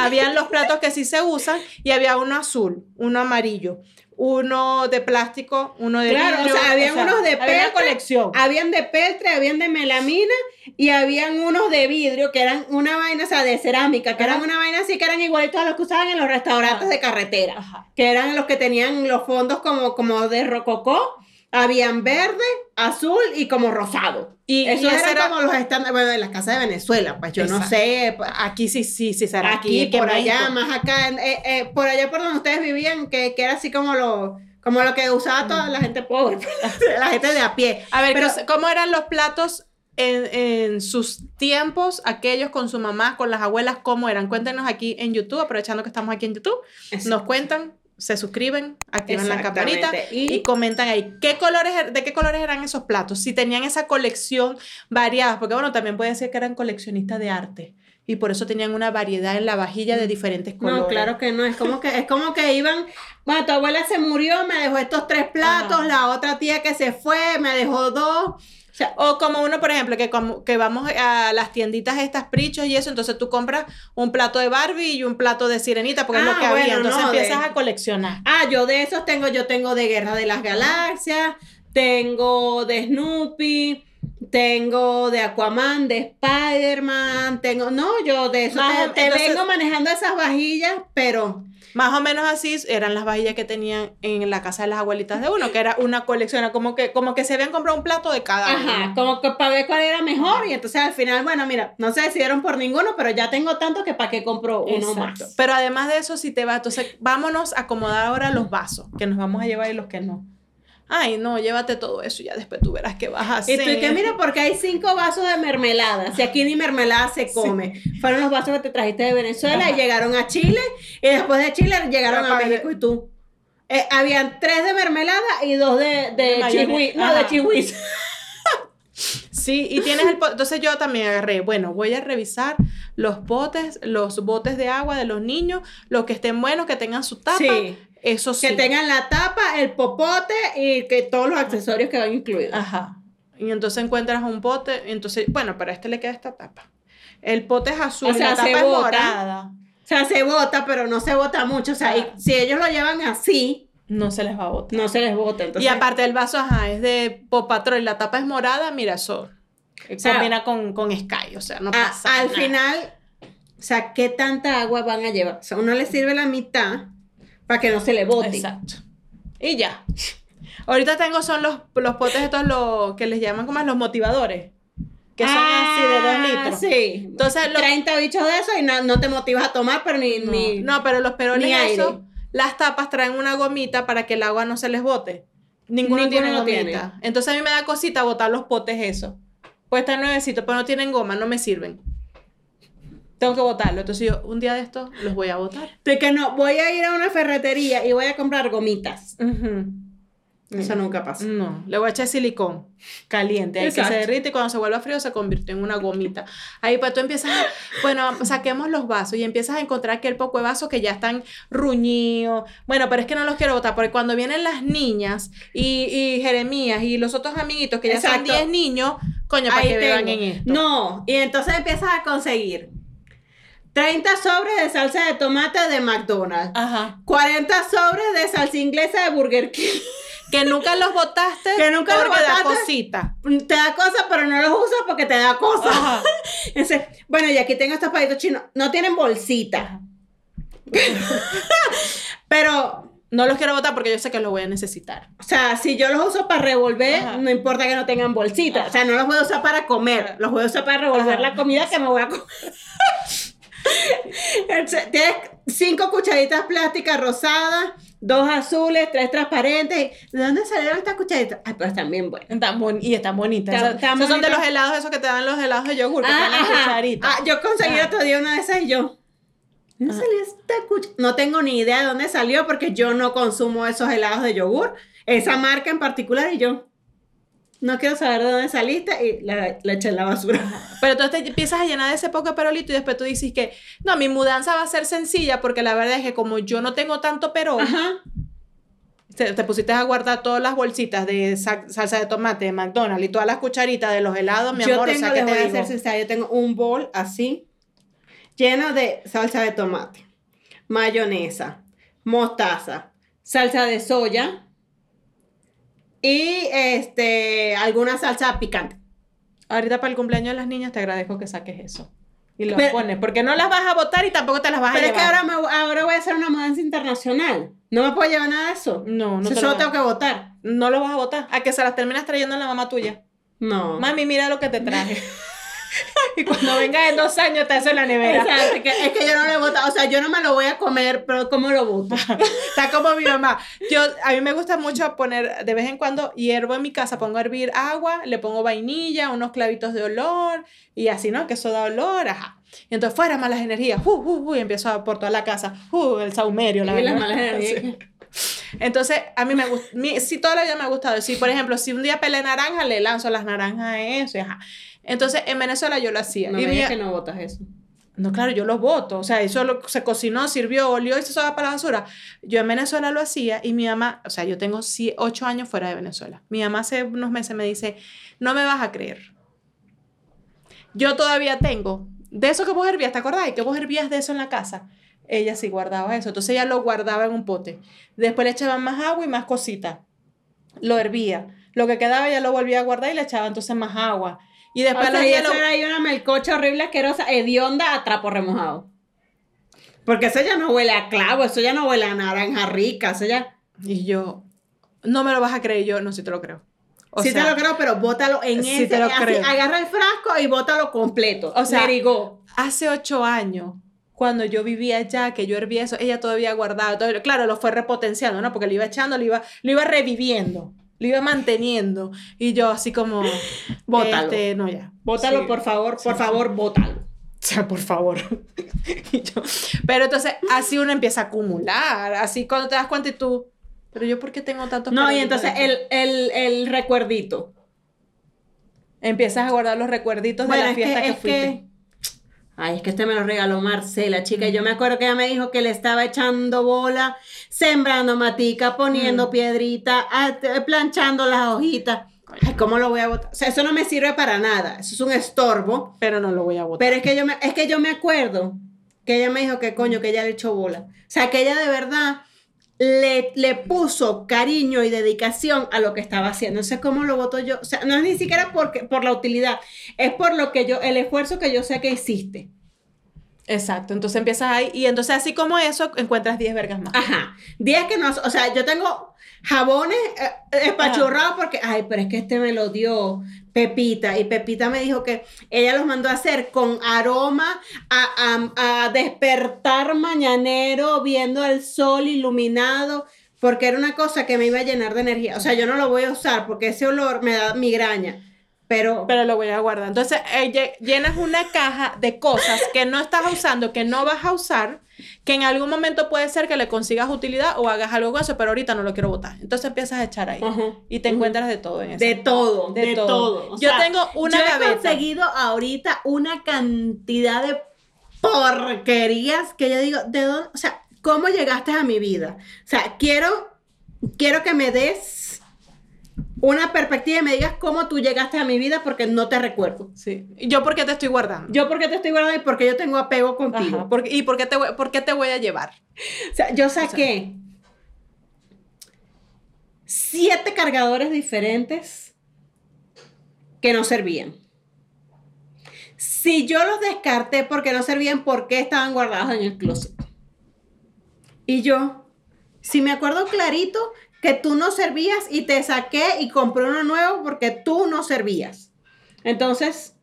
habían los platos que sí se usan y había uno azul, uno amarillo, uno de plástico, uno de Claro, vidrio. o sea, habían unos de había peltre, colección. Habían de peltre, habían de melamina y habían unos de vidrio que eran una vaina, o sea, de cerámica, que Ajá. eran una vaina así que eran igualitos a los que usaban en los restaurantes Ajá. de carretera, Ajá. que eran los que tenían los fondos como, como de rococó, habían verde, azul y como rosado. Y, eran era- como los estándares, bueno, de las casas de Venezuela, pues yo no Exacto. sé, pues, Aquí sí, sí, sí, será aquí, aquí, por allá, México. más acá, en- eh, eh, por allá por donde ustedes vivían, que, que era así como lo, como lo que usaba toda la gente pobre, la gente de a pie. A ver, Pero- ¿cómo- ¿cómo eran los platos en, en sus tiempos, aquellos con su mamá, con las abuelas, cómo eran? Cuéntenos aquí en YouTube, aprovechando que estamos aquí en YouTube. Nos cuentan, se suscriben, activan la campanita y, Y- comentan ahí qué colores, er- de qué colores eran esos platos, si tenían esa colección variada, porque bueno, también puede ser que eran coleccionistas de arte y por eso tenían una variedad en la vajilla de diferentes colores. No, claro que no, es como que, es como que iban, bueno, tu abuela se murió, me dejó estos tres platos, Ajá. la otra tía que se fue, me dejó dos. O sea, O como uno, por ejemplo, que, como, que vamos a las tienditas estas prichos y eso, entonces tú compras un plato de Barbie y un plato de Sirenita, porque es Ah, lo que había. Entonces no, de- empiezas a coleccionar. ah, yo de esos tengo, yo tengo de Guerra de las Galaxias, tengo de Snoopy, tengo de Aquaman, de Spider-Man, tengo, no, yo de eso Más te, o- te entonces- vengo manejando esas vajillas, pero... Más o menos así eran las vajillas que tenían en la casa de las abuelitas de uno, que era una colección, como que, como que se habían comprado un plato de cada Ajá, uno. como que para ver cuál era mejor y entonces al final, bueno, mira, no se decidieron por ninguno, pero ya tengo tanto que para qué compro uno Exacto. más. Pero además de eso, si te va, entonces vámonos a acomodar ahora los vasos, que nos vamos a llevar y los que no. Ay, no, llévate todo eso y ya después tú verás qué vas a Y hacer. tú, y que mira, porque hay cinco vasos de mermelada. Si aquí ni mermelada se come. Fueron los vasos que te trajiste de Venezuela y llegaron a Chile. Y después de Chile llegaron a México y tú. Eh, habían tres de mermelada y dos de, de, De chihui. No, de chihuis. Sí, y tienes el... Entonces yo también agarré, bueno, voy a revisar los botes, los botes de agua de los niños, los que estén buenos, que tengan su tapa. Sí. Eso sí. Que tengan la tapa, el popote y que todos los accesorios que van incluidos. Ajá. Y entonces encuentras un bote, entonces, bueno, pero a este le queda esta tapa. El pote es azul, O sea, la tapa se es bota. morada. O sea, se bota, pero no se bota mucho. O sea, y si ellos lo llevan así, No se les va a botar. no se les bota. Entonces, y aparte el vaso, ajá, es de Pop Patrol la tapa es morada, mira, eso sea, combina con, con Sky, o sea, no a- pasa al nada. final, sea, ¿qué tanta agua van a llevar? O sea, uno le sirve la mitad para que no se le bote. Exacto. Y ya. Ahorita tengo son los, los potes estos los, que les llaman como los motivadores. Que son así de dos Ah, litros. Sí. Entonces, lo- 30 bichos de eso y no, no te motivas a tomar, pero ni... No, ni no, pero los aire. eso, las tapas traen una gomita para que el agua no se les bote. Ninguno, Ninguno tiene gomita. tiene. Entonces a mí me da cosita botar los potes eso. Pues están nuevecitos, pero no tienen goma, no me sirven. Tengo que botarlo. Entonces yo un día de estos los voy a botar. De que no, voy a ir a una ferretería y voy a comprar gomitas. Ujú. Eso nunca pasa. No, le voy a echar silicón caliente, que se derrite y cuando se vuelva frío se convierte en una gomita. Ahí pues tú empiezas, a, bueno, saquemos los vasos y empiezas a encontrar aquel poco de vasos que ya están ruñidos. Bueno, pero es que no los quiero botar porque cuando vienen las niñas y, y Jeremías y los otros amiguitos que ya son Exacto. 10 niños, coño, para Ahí que beban tengo. en esto. No, y entonces empiezas a conseguir 30 sobres de salsa de tomate de McDonald's. Ajá. 40 sobres de salsa inglesa de Burger King. Que nunca los botaste Que nunca los porque da botaste. cosita. Te da cosa, pero no los usas porque te da cosa. Ajá. Entonces, bueno, y aquí tengo estos palitos chinos. No tienen bolsita. pero, No los quiero botar porque yo sé que los voy a necesitar. o sea, si yo los uso para revolver, Ajá. no importa que no tengan bolsita. O sea, no los voy a usar para comer. Los voy a usar para revolver la comida que me voy a comer. Tienes cinco cucharitas plásticas rosadas, dos azules, tres transparentes. ¿De dónde salieron estas cucharitas? Ay, pues están bien buenas. Están bon- y están bonitas. Están- Esas- están esos son de los helados esos que te dan los helados de yogur, Ah, cucharita. Ah, yo conseguí otro día una de esas y yo. ¿Dónde salió esta cuch- No tengo ni idea de dónde salió porque yo no consumo esos helados de yogur. Esa marca en particular y yo. No quiero saber de dónde saliste y la, la eché en la basura. Pero entonces te empiezas a llenar de ese poco perolito y después tú dices que, no, mi mudanza va a ser sencilla porque la verdad es que como yo no tengo tanto perol, Ajá. te, te pusiste a guardar todas las bolsitas de sa- salsa de tomate de McDonald's y todas las cucharitas de los helados, mi yo amor, tengo, o sea, ¿qué voy te a ser sincera, yo tengo un bol así, lleno de salsa de tomate, mayonesa, mostaza, salsa de soya y este alguna salsa picante. Ahorita para el cumpleaños de las niñas te agradezco que saques eso. Y lo Pero- pones, porque no las vas a botar y tampoco te las vas Pero a es que llevar. ahora, me, ahora voy a hacer una mudanza internacional. No me puedo llevar nada de eso. No, no Eso te solo lo tengo que votar. No lo vas a botar. A que se las terminas trayendo la mamá tuya. No. Mami, mira lo que te traje. y cuando venga en dos años te hace en la nevera. Exacto, que- es que yo no lo he votado. O sea, yo no me lo voy a comer, pero ¿cómo lo voto? Está como mi mamá. Yo, a mí me gusta mucho poner, de vez en cuando, hiervo en mi casa, pongo a hervir agua, le pongo vainilla, unos clavitos de olor, y así, ¿no? Que eso da olor, ajá. Y entonces, fuera malas energías, uh, uh, uh, y empiezo a por toda la casa, uh, el saumerio, la Y las verdad. malas energías. Entonces, a mí me gusta, sí, toda la vida me ha gustado. Si, por ejemplo, si un día pelé naranja, le lanzo las naranjas a eso, y ajá. Entonces, en Venezuela yo lo hacía. No y me mi- digas que no votas eso. no, claro, yo los voto. O sea, eso lo- se cocinó, sirvió, olió y se va para la basura. Yo en Venezuela lo hacía y mi mamá, o sea, yo tengo ocho años fuera de Venezuela. Mi mamá hace unos meses me dice, no me vas a creer. Yo todavía tengo, de eso que vos hervías, ¿te acordás? Que vos hervías de eso en la casa. Ella sí guardaba eso. Entonces ella lo guardaba en un pote. Después le echaban más agua y más cositas. Lo hervía. Lo que quedaba ella lo volvía a guardar y le echaba entonces más agua. Y O después los sea, y días lo- era ahí una melcocha horrible, asquerosa, hedionda a trapo remojado. Porque eso ya no huele a clavo, eso ya no huele a naranja rica, eso ya... Y yo, no me lo vas a creer, yo no, sí te lo creo. O sí sea, te lo creo, pero bótalo en sí ese, te lo así, creo. agarra el frasco y bótalo completo. O sea, hace ocho años, cuando yo vivía allá, que yo hervía eso, ella todavía guardaba, todo, claro, lo fue repotenciando, ¿no? Porque lo iba echando, lo iba, lo iba reviviendo, lo iba manteniendo. Y yo así como, Bótalo. este, no, ya. Bótalo, Sí. por favor, por favor, bótalo. O sea, por favor. Y yo- pero entonces, así uno empieza a acumular, así cuando te das cuenta y tú, pero yo, ¿por qué tengo tantos No, y entonces el, el, el recuerdito. Empiezas a guardar los recuerditos Bueno, de la es que, fiesta que, es fuiste. que... Ay, es que este me lo regaló Marcela, chica. y Yo me acuerdo que ella me dijo que le estaba echando bola, sembrando matica, Mm. poniendo piedrita, ah, te- planchando las hojitas. Ay, ¿cómo lo voy a botar? O sea, eso no me sirve para nada. Eso es un estorbo. Pero no lo voy a botar. Pero es que yo me, es que yo me acuerdo que ella me dijo que coño, que ella le echó bola. O sea, que ella de verdad le, le puso cariño y dedicación a lo que estaba haciendo. No sé cómo lo voto yo. O sea, no es ni siquiera porque, por la utilidad, es por lo que yo, el esfuerzo que yo sé que hiciste. Exacto, entonces empiezas ahí y entonces así como eso encuentras 10 vergas más. Ajá. 10 que no, o sea, yo tengo jabones eh, espachurrados porque, ay, pero es que este me lo dio Pepita y Pepita me dijo que ella los mandó a hacer con aroma a, a- a despertar mañanero viendo el sol iluminado porque era una cosa que me iba a llenar de energía. O sea, yo no lo voy a usar porque ese olor me da migraña. Pero, Pero lo voy a guardar. Entonces eh, lle- llenas una caja de cosas que no estás usando, que no vas a usar, que en algún momento puede ser que le consigas utilidad o hagas algo con eso, pero ahorita no lo quiero botar. Entonces empiezas a echar ahí y te encuentras de todo en eso. De todo, De de, todo. todo. O Yo sea, tengo una yo he conseguido ahorita una cantidad de porquerías que yo digo, ¿de dónde? O sea, ¿cómo llegaste a mi vida? O sea, quiero, quiero que me des una perspectiva y me digas cómo tú llegaste a mi vida porque no te recuerdo. Sí. ¿Y yo por qué te estoy guardando? Yo porque te estoy guardando y porque yo tengo apego contigo. Ajá, ¿por- ¿Y por qué, te voy, por qué te voy a llevar? O sea, yo saqué siete cargadores diferentes que no servían. Si yo los descarté porque no servían, ¿por qué estaban guardados en el closet? Y yo, si me acuerdo clarito que tú no servías y te saqué y compré uno nuevo porque tú no servías. Entonces,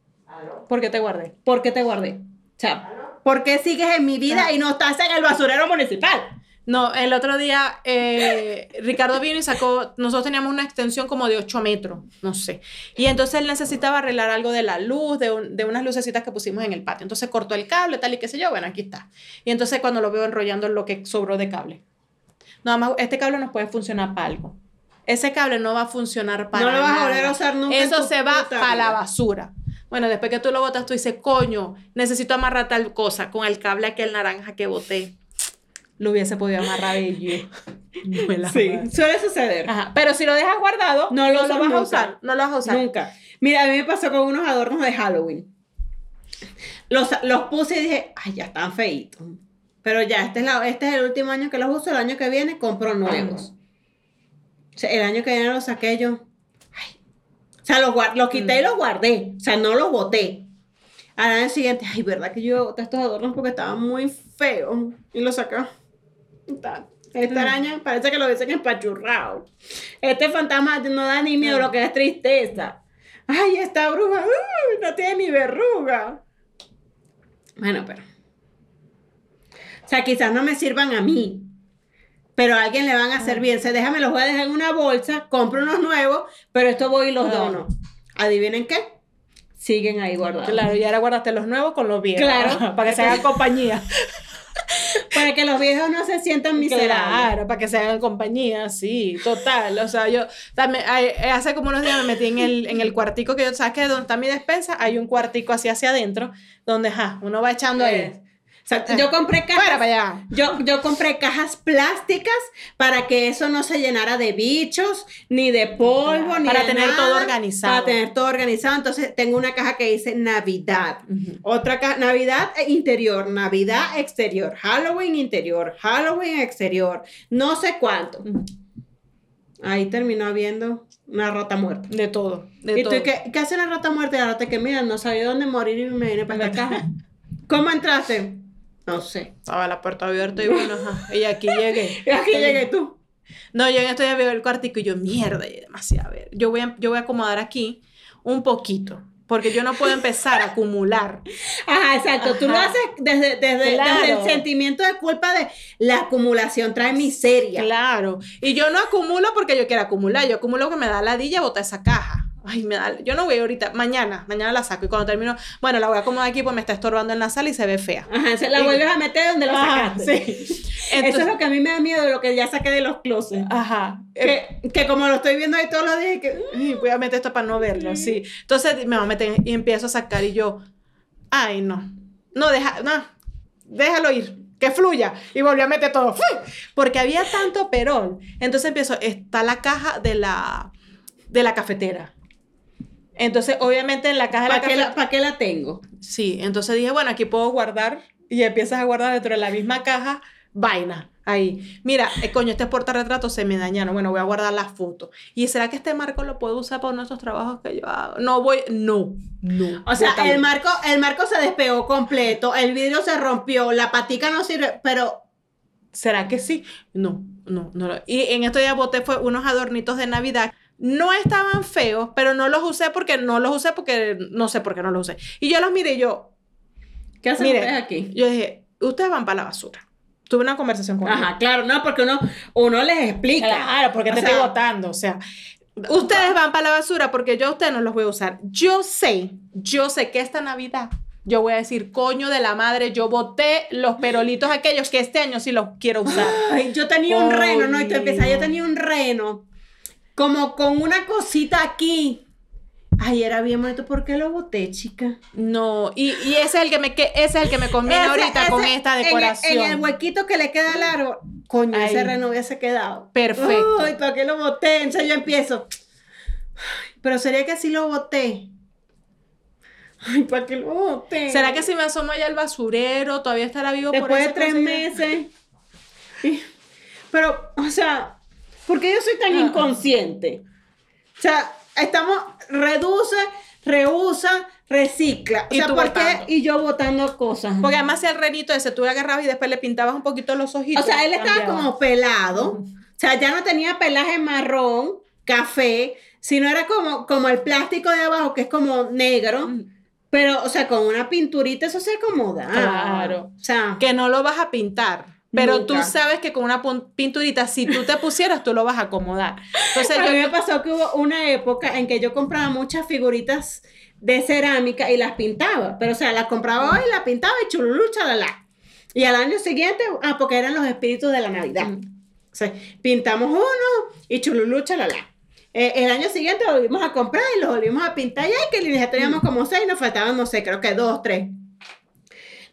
¿Por qué te guardé? ¿por qué te guardé? O ¿por qué sigues en mi vida y no estás en el basurero municipal? No, el otro día eh, Ricardo vino y sacó, nosotros teníamos una extensión como de 8 metros, no sé. Y entonces él necesitaba arreglar algo de la luz, de unas lucecitas que pusimos en el patio. Entonces cortó el cable, tal y qué sé yo, bueno, aquí está. Y entonces cuando lo veo enrollando lo que sobró de cable. Nada más, este cable nos puede funcionar para algo. Ese cable no va a funcionar para No lo vas a volver a usar nunca en Eso tu se va para la basura. Bueno, después que tú lo botas, tú dices, coño, necesito amarrar tal cosa con el cable aquel naranja que boté. Lo hubiese podido amarrar. No la amarré. suele suceder. Ajá, pero si lo dejas guardado, No no lo vas nunca. a usar. No lo vas a usar. Nunca. Mira, a mí me pasó con unos adornos de Halloween. Los, los puse y dije, ay, ya están feitos. Pero ya, este es, la- este es el último año que los uso. El año que viene compro nuevos. O sea, el año que viene los saqué yo. Ay. O sea, los, los quité y los guardé. O sea, no los boté. Al año siguiente, ay, ¿verdad que yo boté estos adornos porque estaban muy feos? Y los saqué. Ta- Esta araña parece que lo hubiesen empachurrado. Este fantasma no da ni miedo, lo que es tristeza. Ay, esta bruja uy, no tiene ni verruga. Bueno, pero. O sea, quizás no me sirvan a mí. Pero a alguien le van a servir. Se déjame los voy a dejar en una bolsa, compro unos nuevos, pero esto voy y los Ah. dono. ¿Adivinen qué? Siguen ahí guardados. Claro, y ahora guardaste los nuevos con los viejos. Claro. para que se hagan compañía. Para que los viejos no se sientan miserables. Claro, para que se hagan compañía, sí, total. O sea, yo también, hace como unos días me metí en el, en el cuartico que yo, ¿sabes que Donde está mi despensa, hay un cuartico así hacia adentro, donde, ja, uno va echando ahí. O sea, yo compré cajas. Fuera para allá. Yo, yo compré cajas plásticas para que eso no se llenara de bichos, ni de polvo, ni Para de tener nada, todo organizado. Para tener todo organizado. Entonces, tengo una caja que dice Navidad. Otra caja, Navidad e interior, Navidad exterior, Halloween interior, Halloween exterior, no sé cuánto. Ahí terminó habiendo una rata muerta. De todo, de ¿Y tú qué, qué hace la rata muerta? La rata que mira, no sabía dónde morir y me vine para esta caja. ¿Cómo entraste? No sé. Estaba la puerta abierta y bueno, ajá, y aquí llegué. Y aquí llegué tú. No, yo en esto ya veo el cuartico y yo, mierda, y demasiado. A ver, yo voy a, yo voy a acomodar aquí un poquito, porque yo no puedo empezar a acumular. Ajá, exacto. Tú lo Ajá. haces desde, desde, Claro. desde el sentimiento de culpa de la acumulación trae miseria. Claro. Y yo no acumulo porque yo quiero acumular, yo acumulo que me da ladilla botar esa caja. Ay, me da, yo no voy ahorita, mañana, mañana la saco y cuando termino, bueno, la voy a acomodar aquí porque me está estorbando en la sala y se ve fea. Ajá, se la Y- vuelves a meter donde lo Ah, sacaste. sí. Eso es lo que a mí me da miedo lo que ya saqué de los closets. Ajá. Que, que como lo estoy viendo ahí todos los días, que, Ay, voy a meter esto para no verlo, sí. Entonces me voy a meter y empiezo a sacar y yo, ay, no, no, deja, no, déjalo ir, que fluya. Y volví a meter todo, porque había tanto perol. Entonces empiezo, está la caja de la, de la cafetera. Entonces, obviamente en la caja de la ¿para qué, cafetera... la, pa' qué la tengo? Sí, entonces dije, bueno, aquí puedo guardar y empiezas a guardar dentro de la misma caja vaina ahí. Mira, eh, coño, este portarretrato se me dañaron. Bueno, voy a guardar las fotos. ¿Y será que este marco lo puedo usar para nuestros trabajos que yo hago? No voy, no, no. O sea, bótalo. el marco, el marco se despegó completo, el vidrio se rompió, la patica no sirve, pero ¿Será que sí? No, no, no. Y en esto ya boté fue unos adornitos de Navidad. No estaban feos, pero no los usé porque no los usé porque no sé por qué no los usé. Y yo los miré y yo, ¿qué hacen Mire, ustedes aquí? yo dije, ustedes van para la basura. Tuve una conversación con ellos. Ajá, claro, no, porque uno, uno les explica. Claro, porque O te sea, estoy votando. O sea, ustedes van para la basura porque yo a ustedes no los voy a usar. Yo sé, yo sé que esta Navidad yo voy a decir, coño de la madre, yo boté los perolitos aquellos que este año sí los quiero usar. Ay, yo tenía un reno, ¿no? Y te Coño. empieza, yo tenía un reno, como con una cosita aquí. Ay, era bien bonito. ¿Por qué lo boté, chica? No, y, y ese es el que me que ese es el que me conviene Ese- ahorita con esta decoración. En el, huequito que le queda al árbol. Coño, ese reno hubiese quedado. Perfecto. Ay, ¿para qué lo boté? Entonces yo empiezo. Pero sería que sí lo boté. Ay, ¿para qué lo boté? ¿Será que si me asomo allá al basurero todavía estará vivo por Después de tres conseguir? meses. Pero, o sea, ¿por qué yo soy tan Ah. inconsciente? O sea, estamos, reduce, reusa, recicla. O Y sea, ¿por qué? Y yo botando cosas. Porque además si el renito ese tú le agarrabas y después le pintabas un poquito los ojitos. O sea, él estaba cambiaba. como pelado. O sea, ya no tenía pelaje marrón, café, sino era como, como el plástico de abajo, que es como negro. Pero, o sea, con una pinturita eso se acomoda. Claro. O sea, que no lo vas a pintar. Pero Nunca. tú sabes que con una pinturita, si tú te pusieras, tú lo vas a acomodar. Entonces a mí me yo, pasó que hubo una época en que yo compraba muchas figuritas de cerámica y las pintaba. Pero, o sea, las compraba hoy, las pintaba y chululú, chalala. Y al año siguiente, ah, porque eran los espíritus de la Navidad. O sea, pintamos uno y chululú, chalala. Eh, el año siguiente volvimos a comprar y lo volvimos a pintar. Y ay, que ya teníamos como seis, nos faltaban, no sé, creo que dos, tres.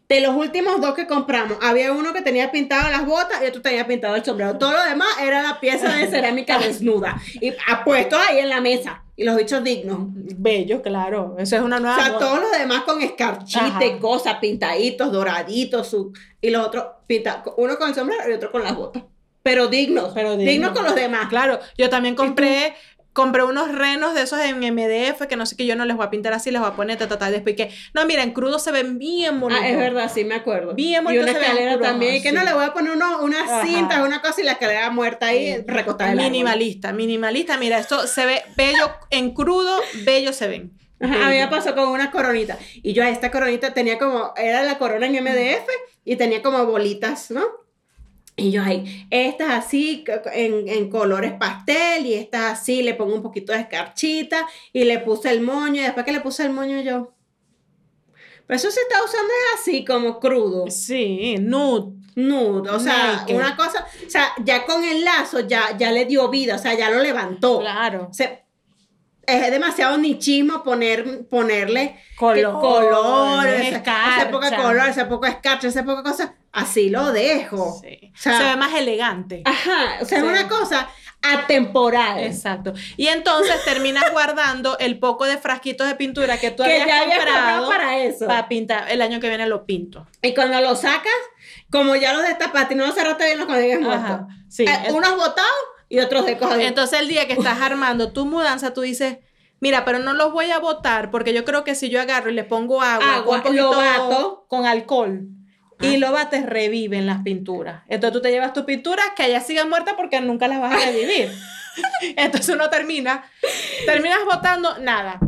De los últimos dos que compramos, había uno que tenía pintado las botas y otro tenía pintado el sombrero. Todo lo demás era la pieza de cerámica desnuda y puesto ahí en la mesa. Y los bichos dignos. bello, claro. Eso es una O nueva. sea, moda. todos los demás con escarchite, Ajá. cosas, pintaditos, doraditos, su, y los otros pinta, uno con el sombrero y otro con las botas. Pero dignos, Pero dignos, dignos. con los demás. Claro, yo también compré, compré unos renos de esos en MDF que no sé que yo no les voy a pintar así, les voy a poner ta, ta, ta, después que, no, mira, en crudo se ven bien bonitos. Ah, es verdad, sí me acuerdo. Bien y bonito una escalera también. Y que no sí. le voy a poner uno, unas Ajá. cintas, una cosa y la escalera muerta ahí el árbol. Minimalista, minimalista, mira, esto se ve bello en crudo, bello se ven. Ajá, a mí me pasó con una coronita. Y yo a esta coronita tenía como, era la corona en MDF y tenía como bolitas, ¿no? Y yo ahí, estas así, c- c- en, en colores pastel, y estas así, le pongo un poquito de escarchita, y le puse el moño, y después que le puse el moño yo. Pero eso se está usando es así, como crudo, Sí, nude. nude, o sea, Naked. una cosa, o sea, ya con el lazo ya, ya le dio vida, o sea, ya lo levantó. Claro. O sea, es demasiado nichismo poner, ponerle Color, color, escarcha. ese poco de color, ese poco de escarcha, ese poco de cosas. Así lo dejo. Sí. O sea- se ve más elegante. Ajá, o sea, Sí. es una cosa atemporal. Exacto. Y entonces terminas guardando el poco de frasquitos de pintura que tú que habías ya había comprado comprado para eso. para pintar. El año que viene lo pinto. Y cuando lo sacas, como ya los destapaste y no lo cerraste bien, los cuando llegues muerto. Ajá. Sí. Eh, es- unos botados y otros de cosas. Entonces el día que estás armando tu mudanza, tú dices, mira, pero no los voy a botar porque yo creo que si yo agarro y le pongo agua, Agua, lo bato. con alcohol y lo bates, reviven las pinturas. Entonces tú te llevas tus pinturas que allá sigan muertas porque nunca las vas a revivir. Entonces uno termina, terminas botando nada.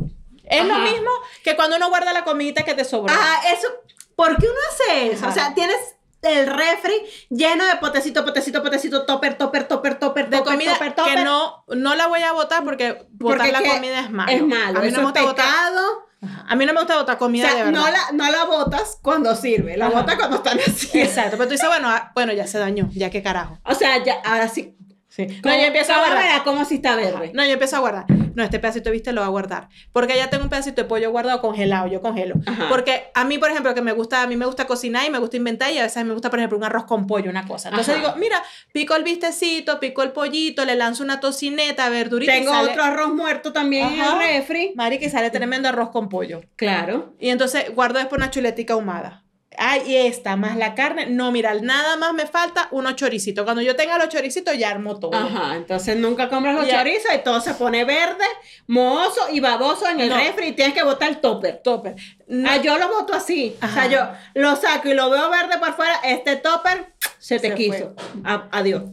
Es lo mismo que cuando uno guarda la comidita que te sobró. Ajá, eso. ¿Por qué uno hace eso? Ajá. O sea, tienes el refri lleno de potecito, potecito, potecito, topper, topper, topper, topper, de topper, comida topper, topper. que no, no la voy a botar porque botar Porque la comida es malo. Es malo. A mí, no me gusta botar, pecado. Ajá. a mí no me gusta botar O comida de verdad. no la, no la botas cuando sirve, la Ajá. botas cuando están así. Exacto, pero tú dices, bueno, ah, bueno, ya se dañó, ya qué carajo. O sea, ya, ahora sí. Sí. No, yo empiezo a ¿Cómo guardar. cómo si está verde? No, yo empiezo a guardar. No, este pedacito, viste, lo voy a guardar. Porque ya tengo un pedacito de pollo guardado congelado, yo congelo. Ajá. Porque a mí, por ejemplo, que me gusta, a mí me gusta cocinar y me gusta inventar y a veces me gusta, por ejemplo, un arroz con pollo, una cosa. Entonces Ajá. digo, mira, pico el vistecito, pico el pollito, le lanzo una tocineta, verdurita. Tengo sale- otro arroz muerto también Ajá. en el refri. Mari, que sale tremendo arroz con pollo. Claro. Y entonces guardo después una chuletica ahumada. Ay, y esta, más la carne. No, mira, nada más me falta unos choricitos. Cuando yo tenga los choricitos, ya armo todo. Ajá, entonces nunca compras los Ya. chorizos y todo se pone verde, mohoso y baboso en el No. refri y tienes que botar el topper. Topper. No, Ah, yo lo boto así. O sea, Ajá. yo lo saco y lo veo verde por fuera. Este topper se te Se quiso. A- adiós.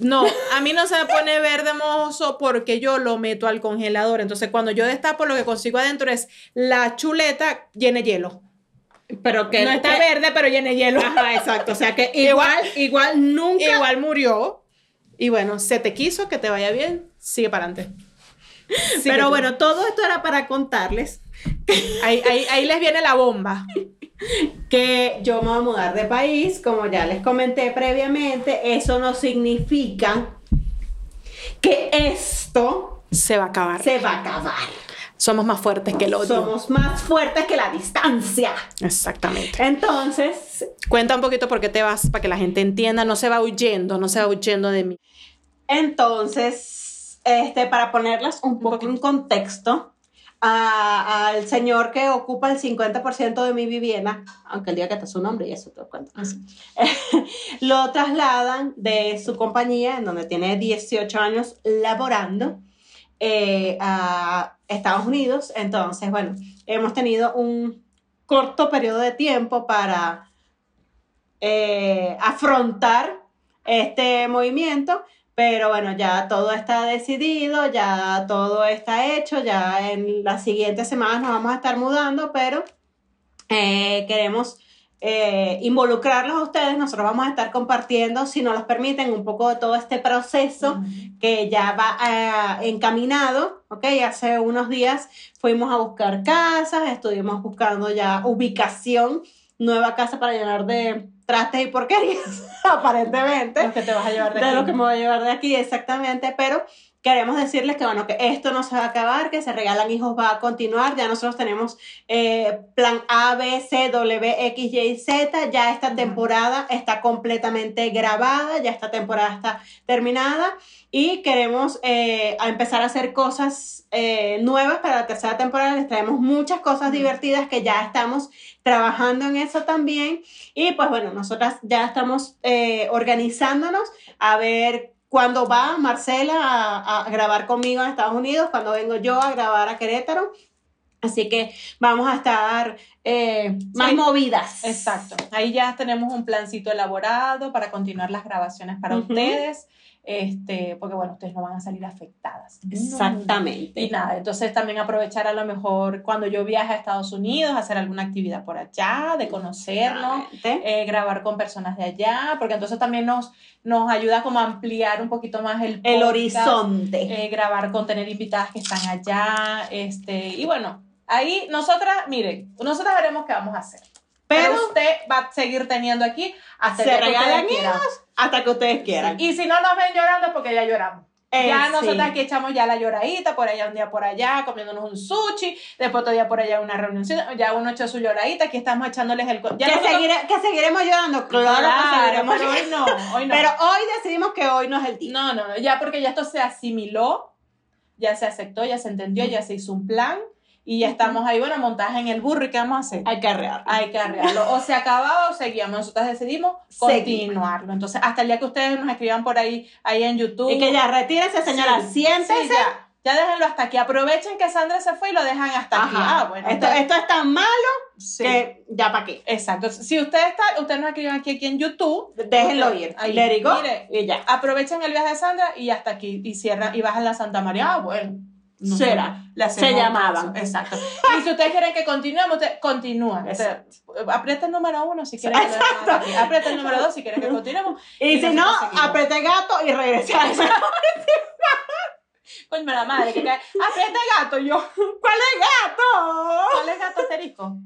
no, a mí no se me pone verde mozo porque yo lo meto al congelador. Entonces, cuando yo destapo, lo que consigo adentro es la chuleta llena de hielo. Pero que no está que- verde, pero llena de hielo. Ajá, exacto. O sea que igual, igual nunca. Igual murió. Y bueno, se te quiso, que te vaya bien, sigue para adelante. Pero bueno, todo esto era para contarles Ahí, ahí, ahí les viene la bomba. que yo me voy a mudar de país, como ya les comenté previamente, eso no significa que esto Se va a acabar. se va a acabar. Somos más fuertes que el odio. Somos más fuertes que la distancia. Exactamente. Entonces, Cuenta un poquito por qué te vas, para que la gente entienda. No se va huyendo, no se va huyendo de mí. entonces, este, para ponerlas un poco en contexto, al señor que ocupa el 50% de mi vivienda, aunque el día que está su nombre y eso te lo cuento. lo trasladan de su compañía, en donde tiene 18 años laborando, eh, a Estados Unidos. Entonces, bueno, hemos tenido un corto periodo de tiempo para eh, afrontar este movimiento, pero bueno, ya todo está decidido, ya todo está hecho, ya en las siguientes semanas nos vamos a estar mudando, pero eh, queremos eh, involucrarlos a ustedes, nosotros vamos a estar compartiendo, si nos los permiten, un poco de todo este proceso que ya va eh, encaminado, ¿ok? Hace unos días fuimos a buscar casas, estuvimos buscando ya ubicación, nueva casa para llenar de trastes y porquerías, aparentemente Los que te vas a llevar de de aquí. lo que me voy a llevar de aquí, exactamente, pero queremos decirles que, bueno, que esto no se va a acabar, que se regalan hijos va a continuar, ya nosotros tenemos eh, plan A, B, C, W, X, Y, Z, ya esta temporada está completamente grabada, ya esta temporada está terminada. Y queremos eh, a empezar a hacer cosas eh, nuevas para la tercera temporada, les traemos muchas cosas divertidas que ya estamos trabajando en eso también. Y pues bueno, nosotras ya estamos eh, organizándonos a ver cuándo va Marcela a, a grabar conmigo en Estados Unidos, cuando vengo yo a grabar a Querétaro. Así que vamos a estar eh, más Sí. movidas. Exacto. Ahí ya tenemos un plancito elaborado para continuar las grabaciones para ustedes. Este, porque bueno, ustedes no van a salir afectadas. Exactamente. Y nada, entonces también aprovechar a lo mejor cuando yo viaje a Estados Unidos, hacer alguna actividad por allá, de conocernos, eh, grabar con personas de allá, porque entonces también nos, nos ayuda como a ampliar un poquito más el, El podcast, horizonte. eh, grabar con tener invitadas que están allá, este, y bueno, ahí nosotras, miren, nosotras veremos qué vamos a hacer. Pero, Pero usted va a seguir teniendo aquí hasta que ustedes quieran. hasta que ustedes quieran. Y si no nos ven llorando es porque ya lloramos. Eh, ya sí. nosotros aquí echamos ya la lloradita, por allá un día por allá, comiéndonos un sushi, después otro día por allá una reunión, ya uno echó su lloradita, aquí estamos echándoles el... Ya que, nosotros- seguire- que seguiremos llorando, claro, que Claro, seguiremos pero hoy no, hoy no. Pero hoy decidimos que hoy no es el día. No, no, no, ya porque ya esto se asimiló, ya se aceptó, ya se entendió, ya se hizo un plan y ya estamos ahí, bueno, montaje en el burro y ¿qué vamos a hacer? Hay que arrear. Hay que arreglarlo. O se acababa o seguíamos. Nosotras decidimos continuarlo. Entonces, hasta el día que ustedes nos escriban por ahí, ahí en YouTube. Y que ya retírese, señora, Sí, siéntese. sí, ya. Ya déjenlo hasta aquí. Aprovechen que Sandra se fue y lo dejan hasta aquí. Ah, bueno. esto, entonces- esto es tan malo sí. que ya para qué. Exacto. Si ustedes están, ustedes nos escriben aquí, aquí en YouTube. Déjenlo Usted- ir. Ahí. Let it go. Mire, Y ya. aprovechen el viaje de Sandra y hasta aquí. Y cierran y bajan la Santa María. Ah, bueno. No Será. hacemos Se llamaban. caso. Exacto. Y si ustedes quieren que continuemos. O sea, aprieta el número uno si quieren que. Aprieta el número dos si quieren que continuemos. Y, si no, apreté gato y regresé a eso. Coño, la madre que cae. Aprieta el gato. Yo, ¿Cuál es gato? ¿cuál es gato asterisco?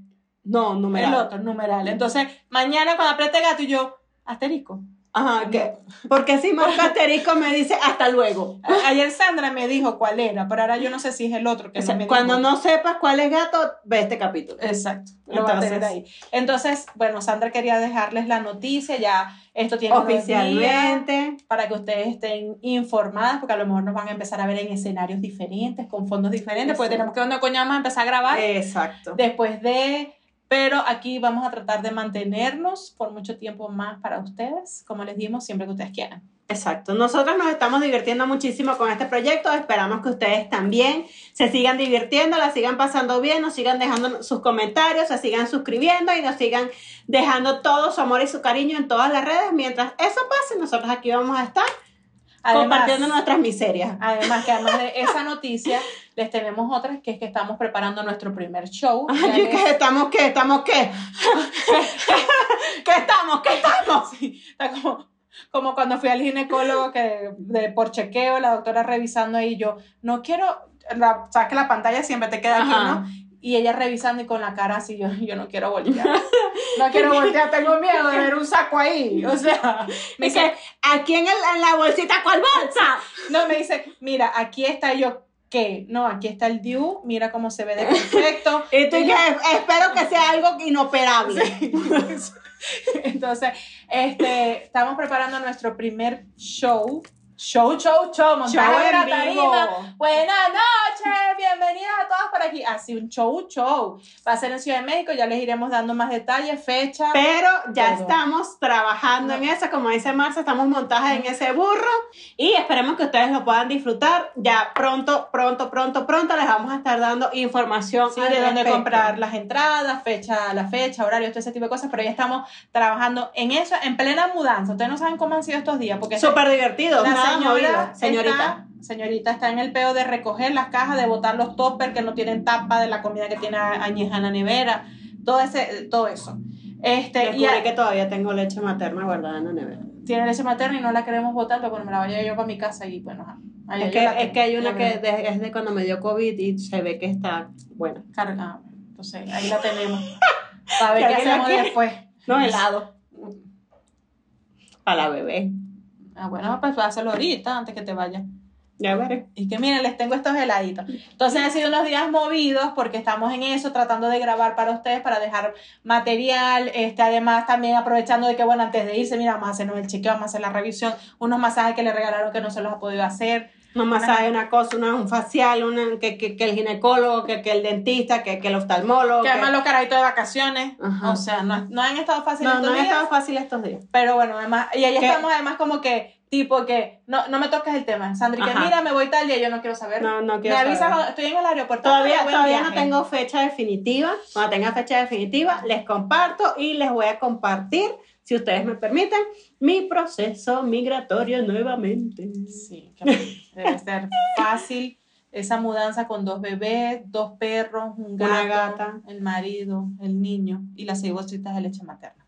No, me El otro, numeral. Entonces, mañana cuando apriete gato y yo, asterisco. Ajá, ¿qué? Porque si Marco Asterisco me dice hasta luego. Ayer Sandra me dijo cuál era, pero ahora yo no sé si es el otro que O sea, no me cuando dijo. no sepas cuál es gato, ve este capítulo. Exacto, lo va a tener Entonces- ahí. Entonces, bueno, Sandra quería dejarles la noticia, ya esto tiene Oficialmente. para que ustedes estén informadas, porque a lo mejor nos van a empezar a ver en escenarios diferentes, con fondos diferentes, porque Exacto. tenemos que, ¿dónde coño vamos a empezar a grabar? Exacto. Después de, Pero aquí vamos a tratar de mantenernos por mucho tiempo más para ustedes, como les dimos, siempre que ustedes quieran. Exacto. Nosotros nos estamos divirtiendo muchísimo con este proyecto. Esperamos que ustedes también se sigan divirtiendo, la sigan pasando bien, nos sigan dejando sus comentarios, se sigan suscribiendo y nos sigan dejando todo su amor y su cariño en todas las redes. Mientras eso pase, nosotros aquí vamos a estar compartiendo nuestras miserias. Además, que además de esa noticia, les tenemos otras, que es que estamos preparando nuestro primer show. Ay, ¿qué estamos? ¿Qué estamos? ¿Qué? ¿Qué estamos? ¿Qué estamos? Sí, está como, como cuando fui al ginecólogo que de, por chequeo, la doctora revisando ahí, yo no quiero, la, sabes que la pantalla siempre te queda aquí, Ajá. ¿no? Y ella revisando y con la cara así, yo, yo no quiero voltear. No quiero voltear, tengo miedo de ver un saco ahí. O sea, me Dice, dice, aquí en, el- en la bolsita, ¿cuál bolsa? no, me dice, mira, aquí está yo, ¿qué? No, aquí está el DIU, mira cómo se ve de perfecto. Y tú que espero que sea algo inoperable. Entonces, este, estamos preparando nuestro primer show. Show, show, show, montado en la tarima. Buenas noches, bienvenidas a todas por aquí. Así, un show, show. Va a ser en Ciudad de México, ya les iremos dando más detalles, fecha. Pero ya Todo. estamos trabajando en eso, como dice Marcia, estamos montadas en ese burro y esperemos que ustedes lo puedan disfrutar. Ya pronto, pronto, pronto, pronto les vamos a estar dando información Sí, de dónde comprar las entradas, fecha, la fecha, horarios, todo ese tipo de cosas, pero ya estamos trabajando en eso, en plena mudanza. Ustedes no saben cómo han sido estos días, porque Súper divertido, la nada señora, señorita. Está, señorita está en el peo de recoger las cajas, de botar los toppers que no tienen tapa de la comida que tiene añeja en la nevera, todo, ese, todo eso. Este, y a- que todavía tengo leche materna guardada en la nevera. tiene leche materna y no la queremos botar, pero bueno, me la voy a llevar yo para mi casa y bueno, ajá. Es que, es que hay una que de- es de cuando me dio COVID y se ve que está buena. Carga- ah, Entonces, ahí la tenemos. Para ver ¿Que qué hacemos después. No, helado. Para la bebé. Ah, bueno, pues hazlo ahorita, antes que te vayas. Ya veré. Y que miren, les tengo estos heladitos. Entonces han sido unos días movidos porque estamos en eso, tratando de grabar para ustedes, para dejar material. Este, además, también aprovechando de que, bueno, antes de irse, mira, vamos a hacernos el chequeo, vamos a hacer la revisión, unos masajes que le regalaron que no se los ha podido hacer. Un masaje, una cosa, una, un facial, una, que, que, que el ginecólogo, que, que el dentista, que, que el oftalmólogo. Que además los carajitos de vacaciones, Ajá. o sea, no, no han estado fáciles No, no estos días. estado fácil estos días. Pero bueno, además, y ahí estamos además como que, tipo que, no, no me toques el tema, Sandri, que mira, me voy tal día, yo no quiero saber. No, no me quiero avisas, saber. cuando- estoy en el aeropuerto. Todavía, todavía no tengo fecha definitiva. Cuando tenga fecha definitiva, les comparto y les voy a compartir, si ustedes me permiten, mi proceso migratorio nuevamente. Sí, debe ser fácil esa mudanza con dos bebés, dos perros, un gato, Una gata. el marido, el niño y las seis bolsitas de leche materna.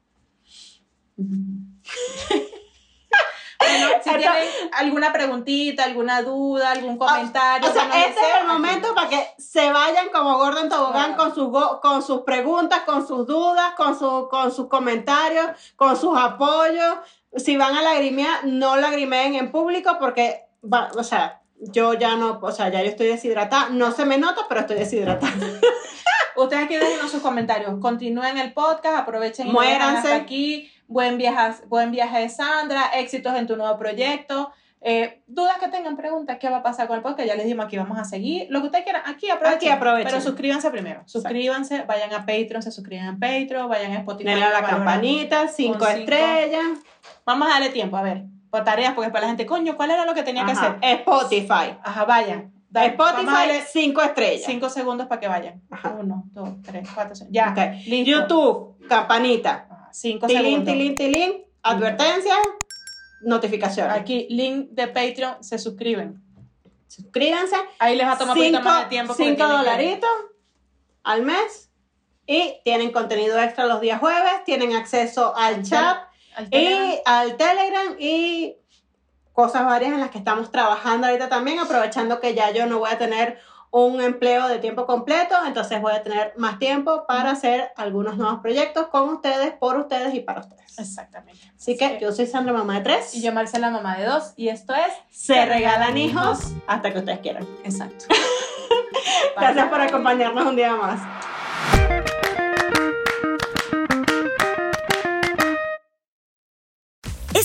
Bueno, si Esto- tienen alguna preguntita, alguna duda, algún comentario, O sea, este es el momento para que se vayan como gordo en tobogán Claro. con sus, con sus preguntas, con sus dudas, con, su, con sus comentarios, con sus apoyos. Si van a lagrimear, no lagrimeen en público porque, va- o sea, yo ya no, o sea, ya yo estoy deshidratada. No se me nota, pero estoy deshidratada. Ustedes aquí déjenos sus comentarios. Continúen el podcast, aprovechen y hasta aquí. Buen viaje, buen viaje de Sandra, éxitos en tu nuevo proyecto. Eh, dudas que tengan, preguntas, ¿qué va a pasar con el podcast? Ya les dimos aquí, vamos a seguir. Lo que ustedes quieran, aquí aprovechen. Aquí aprovechen. Pero suscríbanse primero. Suscríbanse, vayan a Patreon, se suscriben a Patreon, vayan a Spotify. Denle a la campanita, cinco estrellas. Vamos a darle tiempo, a ver, por tareas, porque para la gente, coño, ¿cuál era lo que tenía que hacer? Spotify. Ajá, vayan. Da- vamos a Spotify, cinco estrellas. cinco segundos para que vayan. Ajá. Uno, dos, tres, cuatro, cinco. Ya, listo. YouTube, campanita. Cinco Tilín, segundos. tilín, tilín. Advertencias, notificaciones. Aquí, link de Patreon, se suscriben. Suscríbanse. Ahí les va a tomar un poquito más de tiempo. porque cinco tienen que- dolaritos al mes. Y tienen contenido extra los días jueves. Tienen acceso al chat al y al Telegram y cosas varias en las que estamos trabajando ahorita también, aprovechando que ya yo no voy a tener un empleo de tiempo completo, entonces voy a tener más tiempo para hacer algunos nuevos proyectos con ustedes, por ustedes y para ustedes. Exactamente. Así que yo soy Sandra, mamá de tres. Y yo, Marcela, mamá de dos. Y esto es. se regalan hijos hasta que ustedes quieran. Exacto. Gracias por acompañarnos un día más.